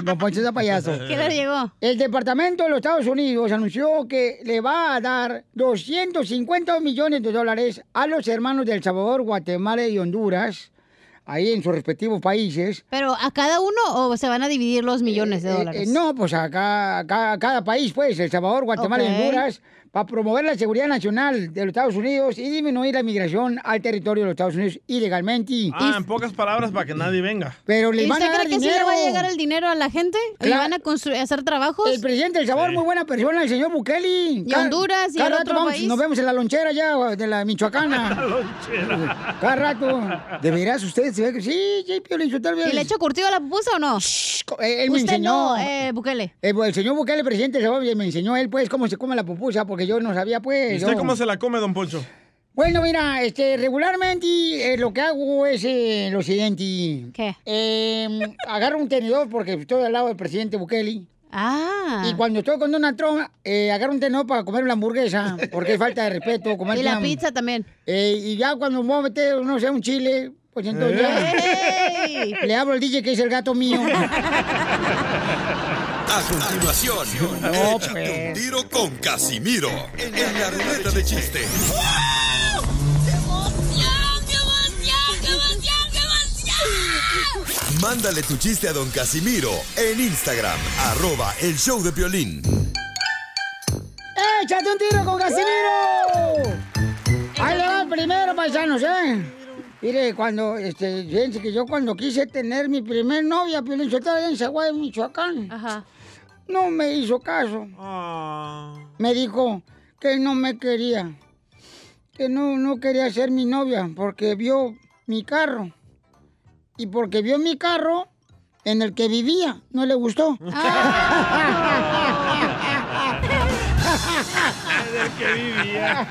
Don Poncho de payaso. ¿Qué le llegó? El Departamento de los Estados Unidos anunció que le va a dar 250 millones de dólares a los hermanos de El Salvador, Guatemala y Honduras, ahí en sus respectivos países. ¿Pero a cada uno o se van a dividir los millones de Eh, dólares? eh, no, pues a ca- ca- cada país, pues, El Salvador, Guatemala Honduras, para promover la seguridad nacional de los Estados Unidos y disminuir la migración al territorio de los Estados Unidos ilegalmente. Ah, en pocas palabras para que nadie venga. Pero ¿Y les van a usted dar cree que sí le va a llegar el dinero a la gente? ¿Y Claro. van a construir, hacer trabajos? El presidente del Sabor, muy buena persona, el señor Bukele. ¿Y Honduras y cada el rato otro vamos- país? Nos vemos en la lonchera ya de la Michoacana. (laughs) Cada rato. De veras, usted se ve que sí, sí, vez. ¿Y le echo curtido a la pupusa o no? eh, él me Usted enseñó. no, eh, Bukele. Eh, el señor Bukele, presidente del Sabor, me enseñó él, pues, cómo se come la pupusa, porque yo no sabía, pues. ¿Y usted yo- cómo se la come, don Poncho? Bueno, mira, este, regularmente eh, lo que hago es eh, lo siguiente. ¿Qué? (laughs) agarro un tenedor porque estoy al lado del presidente Bukele. Ah. Y cuando estoy con Donald Trump, eh, agarro un tenedor para comer una hamburguesa, porque es falta de respeto. Comer Y la pizza también. Eh, y ya cuando me voy a meter, no sé, un chile, pues entonces ya (laughs) le hablo al DJ que es el gato mío. (laughs) A continuación, No, échate pues. un tiro con Casimiro en la ruleta de chiste. Mándale tu chiste a don Casimiro en Instagram, arroba el show de violín. ¡Échate un tiro con Casimiro! Ahí le va el primero, paisanos, ¿eh? Mire, cuando, este, fíjense que yo cuando quise tener mi primer novia, Piolín Sotelo, en Zaguay, Michoacán, no me hizo caso. Me dijo que no me quería, que no, no quería ser mi novia porque vio mi carro. Y porque vio mi carro en el que vivía, no le gustó. (laughs) Del que vivía.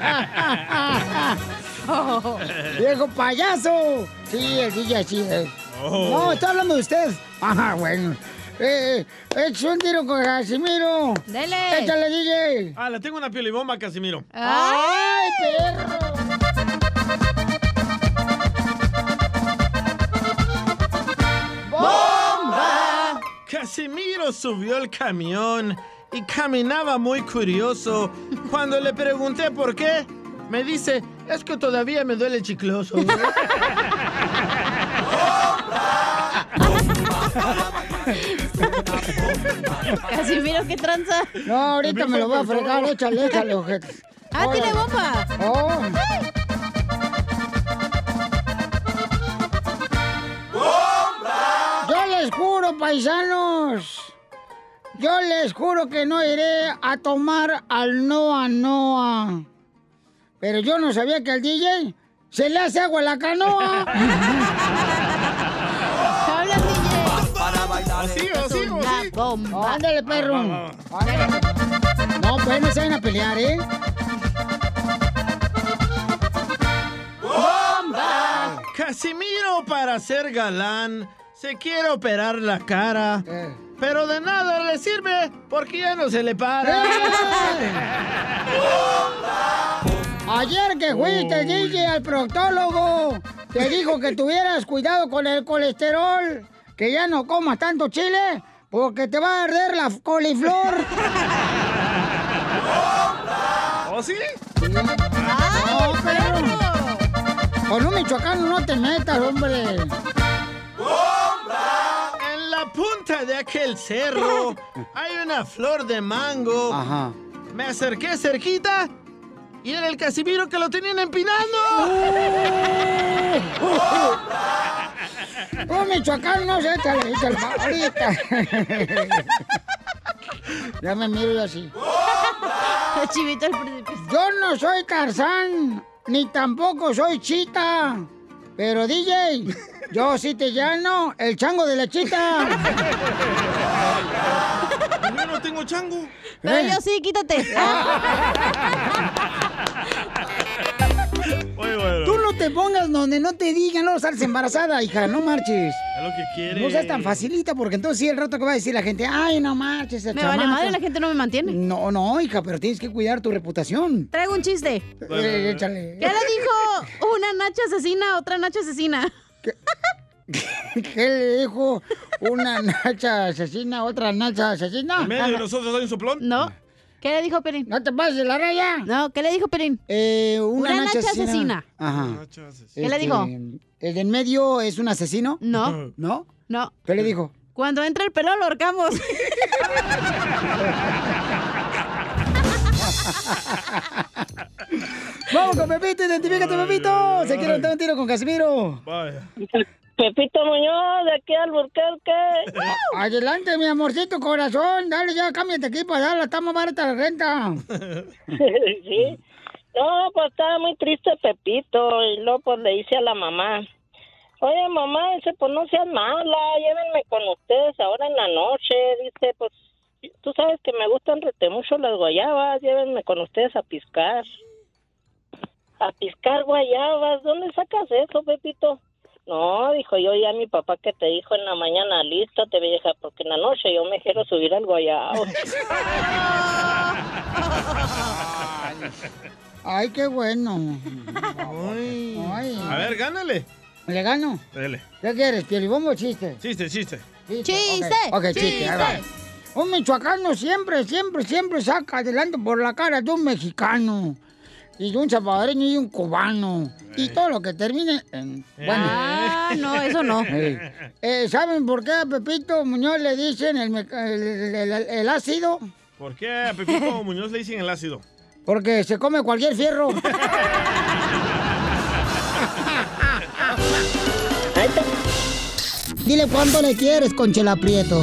(laughs) ¡Viejo payaso! Sí, el DJ sí es. Oh. No, está hablando de usted. Ah, bueno. Eh, eh, échale un tiro con Casimiro. Dele. Échale, DJ. Ah, le tengo una piolibomba, Casimiro. ¡Ay, perro! ¡Bomba! Casimiro subió el camión y caminaba muy curioso. Cuando le pregunté por qué, me dice, es que todavía me duele el chicloso. (laughs) Casimiro, ¿qué tranza? No, ahorita me lo voy a fregar. Échale, échale, ojete. ¡Ah, tiene bomba! Oh. Yo les juro, paisanos. Yo les juro que no iré a tomar al Noa Noa. Pero yo no sabía que al DJ se le hace agua a la canoa. (laughs) Bomba. Ándale, perro. Ándale. No, pues no se van a pelear, ¿eh? ¡Bomba! Casimiro para ser galán se quiere operar la cara. Pero de nada le sirve porque ya no se le para. Ayer que fuiste, DJ, al proctólogo, te dijo que tuvieras cuidado con el colesterol, que ya no comas tanto chile, porque te va a arder la coliflor. (laughs) ¿Oh, sí? No, perro. Con un michoacano no te metas, hombre. En la punta de aquel cerro hay una flor de mango. Ajá. Me acerqué cerquita y era el Casimiro que lo tenían empinando. (laughs) Un michoacano no se échale, échale, ahorita. (laughs) ya me miro yo así. (laughs) Chivito el príncipe. Yo no soy Tarzán, ni tampoco soy Chita. Pero DJ, yo sí te llano el chango de la chita. (laughs) Yo no tengo chango. Pero yo sí, quítate. Te pongas donde no te digan, no sales embarazada, hija, no marches. Es lo que quiere. No seas tan facilita, porque entonces sí, el rato que va a decir la gente, ay, no marches, Me vale chamaca". madre, la gente no me mantiene. No, no, hija, pero tienes que cuidar tu reputación. Traigo un chiste. Eh, échale. ¿Qué le dijo una nacha asesina a otra nacha asesina? (laughs) ¿Qué le dijo una nacha asesina a otra nacha asesina? ¿En medio de nosotros hay un soplón? No. ¿Qué le dijo Perín? No te pases de la raya. No, ¿qué le dijo Perín? Eh, una, Una nacha nacha asesina. asesina. Ajá. ¿Qué le dijo? ¿El de en medio es un asesino? No. ¿No? No. ¿Qué le dijo? Cuando entra el pelo lo ahorcamos. (laughs) Vamos con Pepito, identifícate, Pepito. Se quiere dar un tiro con Casimiro. Pepito Muñoz, de aquí al Burquerque. Adelante, mi amorcito corazón. Dale, ya cámbiate aquí para darla. Está más barata la renta. (laughs) sí. No, pues estaba muy triste Pepito y luego pues le dice a la mamá, oye mamá, dice, pues no seas mala, llévenme con ustedes ahora en la noche, dice, pues tú sabes que me gustan rete mucho las guayabas, llévenme con ustedes a piscar. A piscar guayabas, ¿dónde sacas eso, Pepito? No, dijo yo ya mi papá que te dijo en la mañana, lístate vieja, porque en la noche yo me quiero subir al guayabo. (laughs) Ay, qué bueno. Ay. A ver, gánale. ¿Le gano? Dele. ¿Qué quieres, pielibombo o chiste? Chiste, chiste. ¡Chiste! Ok, ok, chiste, ahí va. Un michoacano siempre, siempre, siempre saca adelante por la cara de un mexicano. Y un salvadoreño y un cubano. Y todo lo que termine en... Bueno. Ah, no, eso no. Eh, eh, ¿Saben por qué a Pepito Muñoz le dicen el, meca- el- el- el- el ácido? ¿Por qué a Pepito (laughs) Muñoz le dicen el ácido? Porque se come cualquier fierro. (laughs) Dile cuánto le quieres, Conchela Prieto.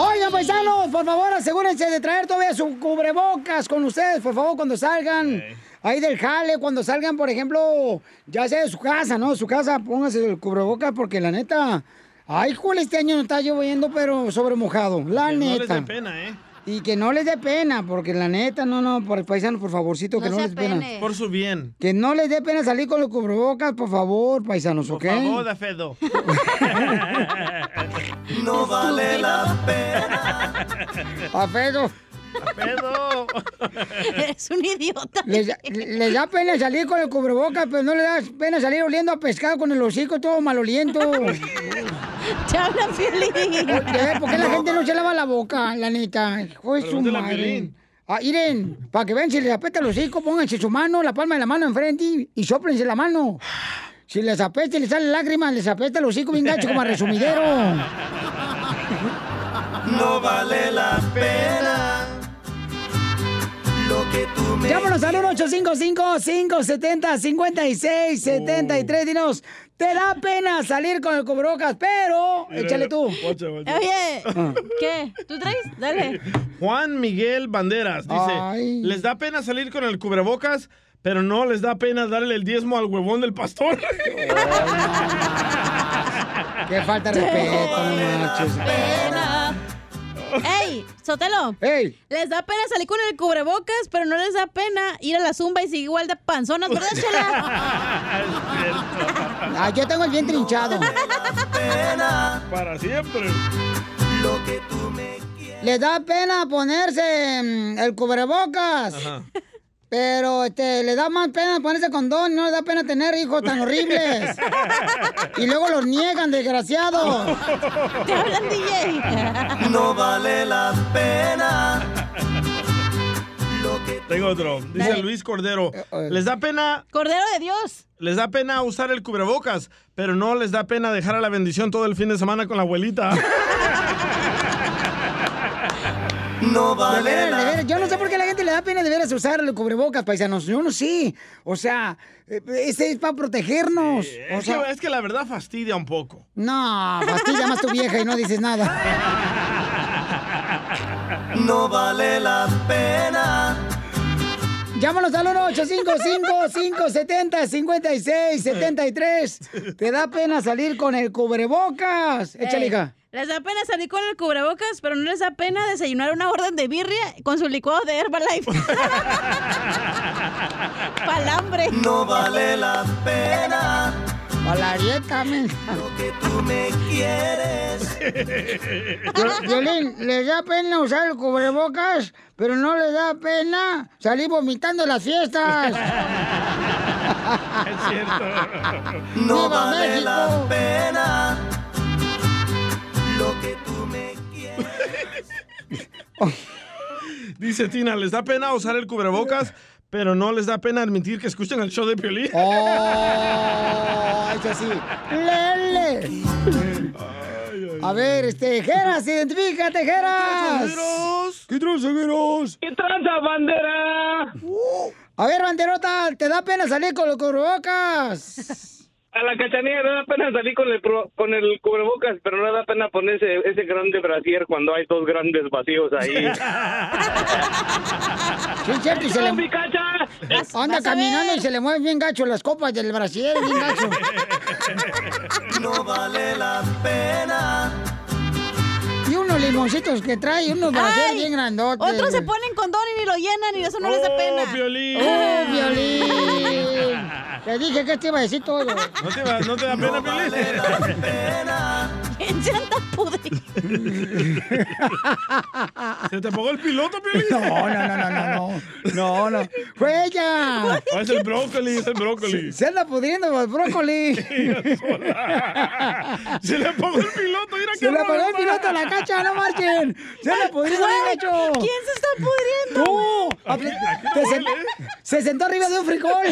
Oigan, paisanos, por favor, asegúrense de traer todavía su cubrebocas con ustedes, por favor, cuando salgan ahí del jale, cuando salgan, por ejemplo, ya sea de su casa, ¿no? Su casa, pónganse el cubrebocas porque la neta, ay, joder, este año no está lloviendo, pero sobre mojado, la Que no les neta. dé pena, ¿eh? Y que no les dé pena, porque la neta, no, no, por paisanos, por favorcito, que no les dé pena. Por su bien. Que no les dé pena salir con los cubrebocas, por favor, paisanos, ¿ok? Por favor, da Fedo. (laughs) No vale la pena. A Pedro. Pedro. (laughs) Es un idiota. Les, les da pena salir con el cubrebocas, pero no les da pena salir oliendo a pescado con el hocico todo maloliento. (laughs) Te hablan, Piolín. ¿Por qué la gente no se lava la boca, la neta? Hijo de su madre. Ah, miren, para que vean si les apesta el hocico, pónganse su mano, la palma de la mano enfrente y, y sóplense la mano. Si les apesta y les salen lágrimas, les apesta el hocico bien gacho como a resumidero. No vale la pena. Llámanos al 1-855-570-5673. Dinos, ¿te da pena salir con el cubrebocas? Pero, échale tú. Oye, ¿qué? ¿Tú traes? Dale. Juan Miguel Banderas dice, Ay. les da pena salir con el cubrebocas, pero no les da pena darle el diezmo al huevón del pastor. (laughs) Qué falta de respeto, no marches. ¡Ey! ¡Sotelo! ¡Ey! Les da pena salir con el cubrebocas, pero no les da pena ir a la zumba y seguir igual de panzonas, ¿verdad, (laughs) Chela? Ah, yo tengo el vientre hinchado. Para siempre. Lo que tú me Les da pena ponerse mm, el cubrebocas. Pero este, le da más pena ponerse condón, no le da pena tener hijos tan horribles. (laughs) y luego los niegan, desgraciados. Te hablan, DJ. No vale la pena. Tengo otro. Dice Dale. Luis Cordero. Les da pena. Cordero de Dios. Les da pena usar el cubrebocas, pero no les da pena dejar a la bendición todo el fin de semana con la abuelita. (laughs) No De vale veras, de la veras, Yo no sé por qué a la gente le da pena de veras usar el cubrebocas, paisanos. Yo no sé. O sea, eh, este es para protegernos. o Es, sea, que, es que la verdad fastidia un poco. no, fastidia más tu vieja y no dices nada. (laughs) No vale la pena. Llámanos al 1-855-570-5673. ¿Te da pena salir con el cubrebocas? Échale, Ey, hija. Les da pena salir con el cubrebocas, pero no les da pena desayunar una orden de birria con su licuado de Herbalife. (laughs) (laughs) Palambre. No vale la pena. Palarieta, men. Lo que tú me quieres. Violín, les da pena usar el cubrebocas, pero no les da pena salir vomitando en las fiestas. Es cierto. No ¡Viva vale México! la pena. Lo que tú me (laughs) Dice Tina, les da pena usar el cubrebocas, pero no les da pena admitir que escuchan el show de Piolín. ¡Oh! Eso sí. ¡Lele! A ver, este, Geras, identifícate, Geras. ¿Qué tranza, Geras? ¿Qué tranza, bandera? A ver, banderota, ¿te da pena salir con los cubrebocas? A la cachanilla le da pena salir con el, pro- con el cubrebocas, pero no da pena ponerse ese grande brasier cuando hay dos grandes vacíos ahí. Sí, es cierto, y se le... mi cacha! Anda caminando y se le mueven bien gacho las copas del brasier, bien gacho. No vale la pena. Y uno unos limoncitos que trae, unos brasier Ay, bien grandotes. Otros se ponen condón y ni lo llenan y eso no les da pena. Piolín! ¡Oh, Violín! (laughs) Te dije que te iba a decir todo. ¿No te, va- no te da pena, Piolín? ¿Quién se anda pudriendo? ¿Se te apagó el piloto, Piolín? No, no, no, no, no, no. No, no. ¡Fue ella! Ah, es el brócoli, es el brócoli. Se anda pudriendo el brócoli. (laughs) (laughs) Se le apagó el piloto, mira Se le apagó el piloto a la (laughs) cacha, no marchen. Se anda pudriendo bien gacho. ¿Quién se está pudriendo? Tú. Apli- te sen- Se sentó arriba de un frijol.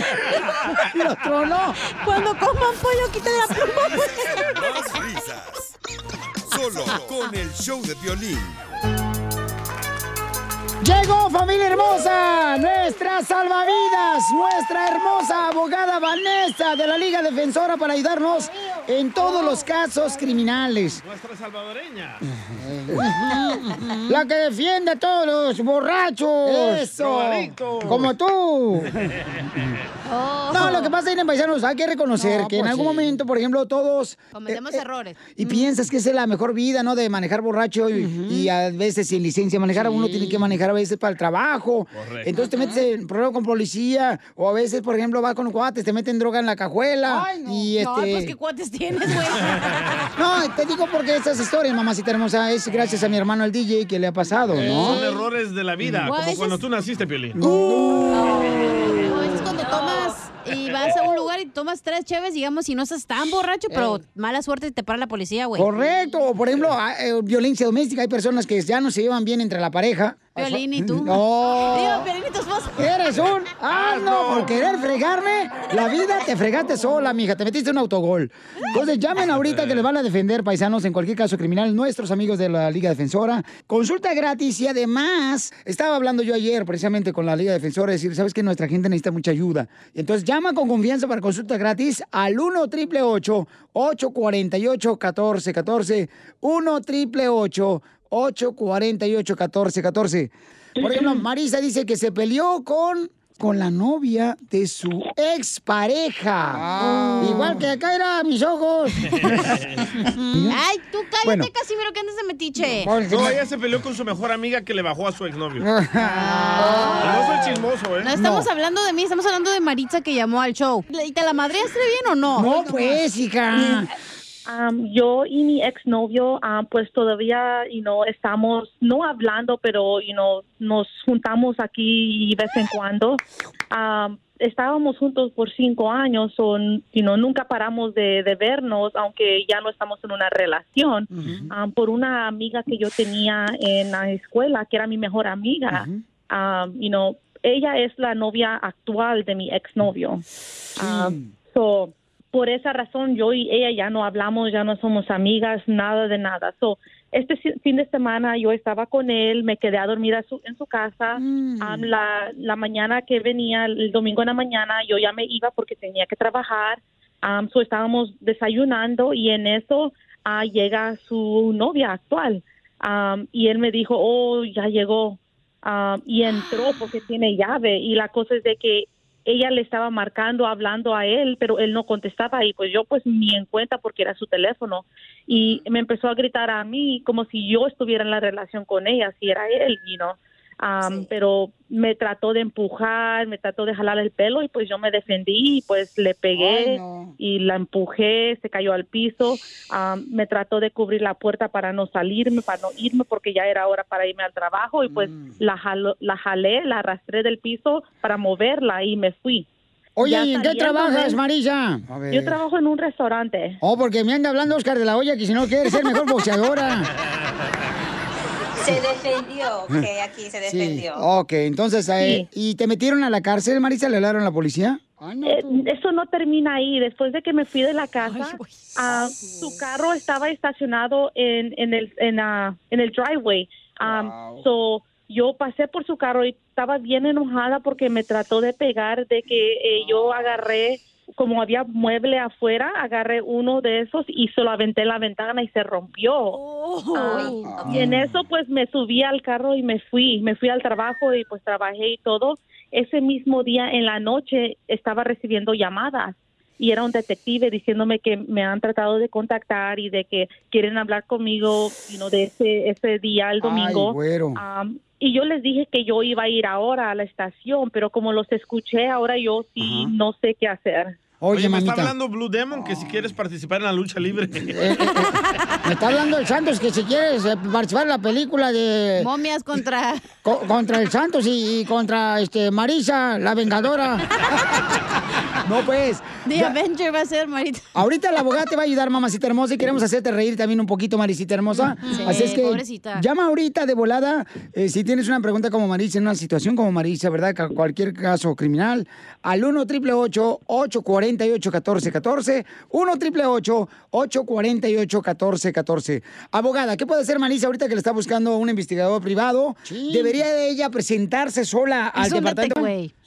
Y lo tronó. Cuando coman pollo, quiten la pluma. Más risas. Solo con el show de violín. Llegó familia hermosa, nuestra salvavidas, nuestra hermosa abogada Vanessa de la Liga Defensora para ayudarnos en todos los casos criminales. Nuestra salvadoreña. (laughs) La que defiende a todos los borrachos. Eso. Como tú. Oh. No, lo que pasa es, paisanos, hay que reconocer No, que en pues algún sí. momento, por ejemplo, todos... Cometemos eh, eh, errores. Y piensas que esa es la mejor vida, ¿no? De manejar borracho y, y a veces sin licencia manejar. Uno tiene que manejar a veces para el trabajo. Correcto. Entonces te metes en problema con policía. O a veces, por ejemplo, vas con cuates, te meten droga en la cajuela. Y No, este... pues qué cuates tienes, güey. (laughs) No, te digo porque estas historias, mamacita hermosa, es gracias a mi hermano el DJ que le ha pasado, Son ¿no? errores de la vida, como ese cuando es- tú naciste, Piolín. O es cuando tomas y vas a un lugar y tomas tres cheves, digamos, y no estás tan borracho, pero mala suerte y te para la policía, güey. Correcto. Por ejemplo, ah, eh, violencia doméstica. Hay personas que ya no se llevan bien entre la pareja. Piolín y tú. No. Digo, Piolín y tu esposa. Eres un asno por querer fregarme. La vida te fregaste sola, mija. Te metiste un autogol. Entonces llamen ahorita que les van a defender, paisanos, en cualquier caso criminal, nuestros amigos de la Liga Defensora. Consulta gratis y además, estaba hablando yo ayer precisamente con la Liga Defensora, decir, ¿sabes que Nuestra gente necesita mucha ayuda. Entonces llama con confianza para consulta gratis al 1 888 848 1414 1 888 848 1414 Por ejemplo, Marisa dice que se peleó con, con la novia de su expareja. Igual que acá era mis ojos. (laughs) Ay, tú cállate, Bueno. Casimiro, que andas de metiche. No, ella se peleó con su mejor amiga que le bajó a su exnovio. Y no soy chismoso, ¿eh? No estamos hablando de mí, estamos hablando de Maritza que llamó al show. ¿Y te la madreaste bien o no? No, pues, hija. Am, yo y mi exnovio, am, pues todavía, you know, estamos no hablando, pero, you know, nos juntamos aquí de vez en cuando. Am, estábamos juntos por cinco años, o, you know, nunca paramos de, de vernos, aunque ya no estamos en una relación. Am, por una amiga que yo tenía en la escuela, que era mi mejor amiga, am, you know, ella es la novia actual de mi exnovio. Am, so, por esa razón yo y ella ya no hablamos, ya no somos amigas, nada de nada. So, este fin de semana yo estaba con él, me quedé a dormir a su- en su casa. Um, la, la mañana que venía, el domingo en la mañana, yo ya me iba porque tenía que trabajar. Um, so, estábamos desayunando y en eso ah, llega su novia actual. Um, y él me dijo, oh, ya llegó. Um, y entró (gasps) porque tiene llave. Y la cosa es de que ella le estaba marcando, hablando a él, pero él no contestaba y pues yo pues ni en cuenta porque era su teléfono y me empezó a gritar a mí como si yo estuviera en la relación con ella, si era él, you know. Um, pero me trató de empujar, me trató de jalar el pelo y pues yo me defendí y pues le pegué y la empujé, se cayó al piso, um, me trató de cubrir la puerta para no salirme, para no irme porque ya era hora para irme al trabajo y pues la, jalo- la jalé, la arrastré del piso para moverla y me fui. Oye, Ya ¿y en qué trabajas, Marisa? Yo trabajo en un restaurante. Oh, porque me anda hablando Oscar de la Hoya que si no quiere ser mejor boxeadora. (laughs) Se defendió, ok, aquí se Sí. defendió. Ok, entonces, eh, ¿y te metieron a la cárcel, Marisa? ¿Le hablaron a la policía? Eh, eso no termina ahí. Después de que me fui de la casa, ah, su carro estaba estacionado en, en, el, en, ah, en el driveway. Um, so, yo pasé por su carro y estaba bien enojada porque me trató de pegar, de que eh, yo agarré, como había mueble afuera, agarré uno de esos y se lo aventé en la ventana y se rompió. Ah, y en eso pues me subí al carro y me fui, me fui al trabajo y pues trabajé y todo. Ese mismo día en la noche estaba recibiendo llamadas y era un detective diciéndome que me han tratado de contactar y de que quieren hablar conmigo you know, de ese, ese día, el domingo. güero. Am, y yo les dije que yo iba a ir ahora a la estación, pero como los escuché, ahora yo sí no sé qué hacer. Oye, me está hablando Blue Demon que si quieres participar en la lucha libre. Me está hablando el Santos que si quieres eh, participar en la película de... Momias contra... Co- contra el Santos y, y contra este Marisa, la vengadora. (laughs) no, pues. (laughs) The ya- Avenger va a ser, Marita. (laughs) Ahorita la abogada te va a ayudar, mamacita hermosa, y queremos hacerte reír también un poquito, Marisita hermosa. Sí, Así es que pobrecita. llama ahorita de volada eh, si tienes una pregunta como Marisa, en una situación como Marisa, ¿verdad? Cualquier caso criminal, al 1 888 848 1414 1 888 848 1414 Abogada, ¿qué puede hacer Marisa ahorita que le está buscando un investigador privado? ¿Debería de ella presentarse sola al departamento?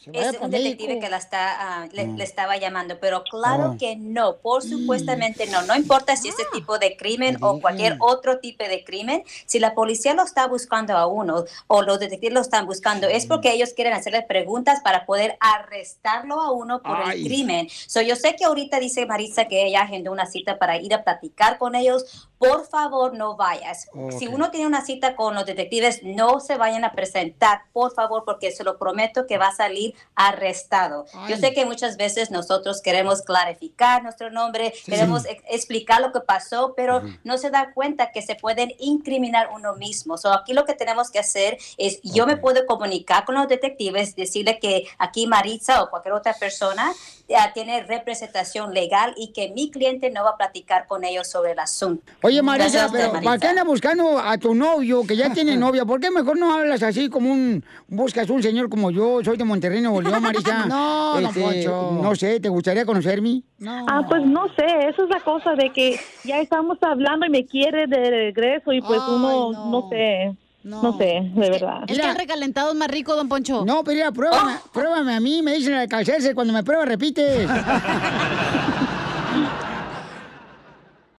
Se Es un México. detective que la está, ah, le, le estaba llamando, pero claro Oh. que no, por supuestamente no. No importa si ese tipo de crimen o cualquier otro tipo de crimen, si la policía lo está buscando a uno o los detectives lo están buscando, es porque ellos quieren hacerle preguntas para poder arrestarlo a uno por Ay. el crimen. So, yo sé que ahorita dice Marisa que ella agendó una cita para ir a platicar con ellos. Por favor, no vayas. Si uno tiene una cita con los detectives, no se vayan a presentar, por favor, porque se lo prometo que va a salir arrestado. Yo sé que muchas veces nosotros queremos clarificar nuestro nombre, Sí. queremos ex- explicar lo que pasó, pero no se da cuenta que se pueden incriminar uno mismo. So, aquí lo que tenemos que hacer es, yo me puedo comunicar con los detectives, decirle que aquí Maritza o cualquier otra persona ya tiene representación legal y que mi cliente no va a platicar con ellos sobre el asunto. Oye, Marisa, Gracias a usted, pero ¿para qué andas buscando a tu novio que ya tiene (laughs) novia? ¿Por qué mejor no hablas así como un... buscas un señor como yo? Soy de Monterrey, Nuevo León, Marisa. (laughs) No, don Poncho. No sé, ¿te gustaría conocerme? Ah, pues no sé, eso es la cosa de que ya estamos hablando y me quiere de regreso y pues uno, no. sé, no. sé, de verdad. Es que el recalentado es más rico, don Poncho. No, pero mira, pruébame, pruébame a mí, me dicen al calcerse, cuando me prueba repite. (laughs)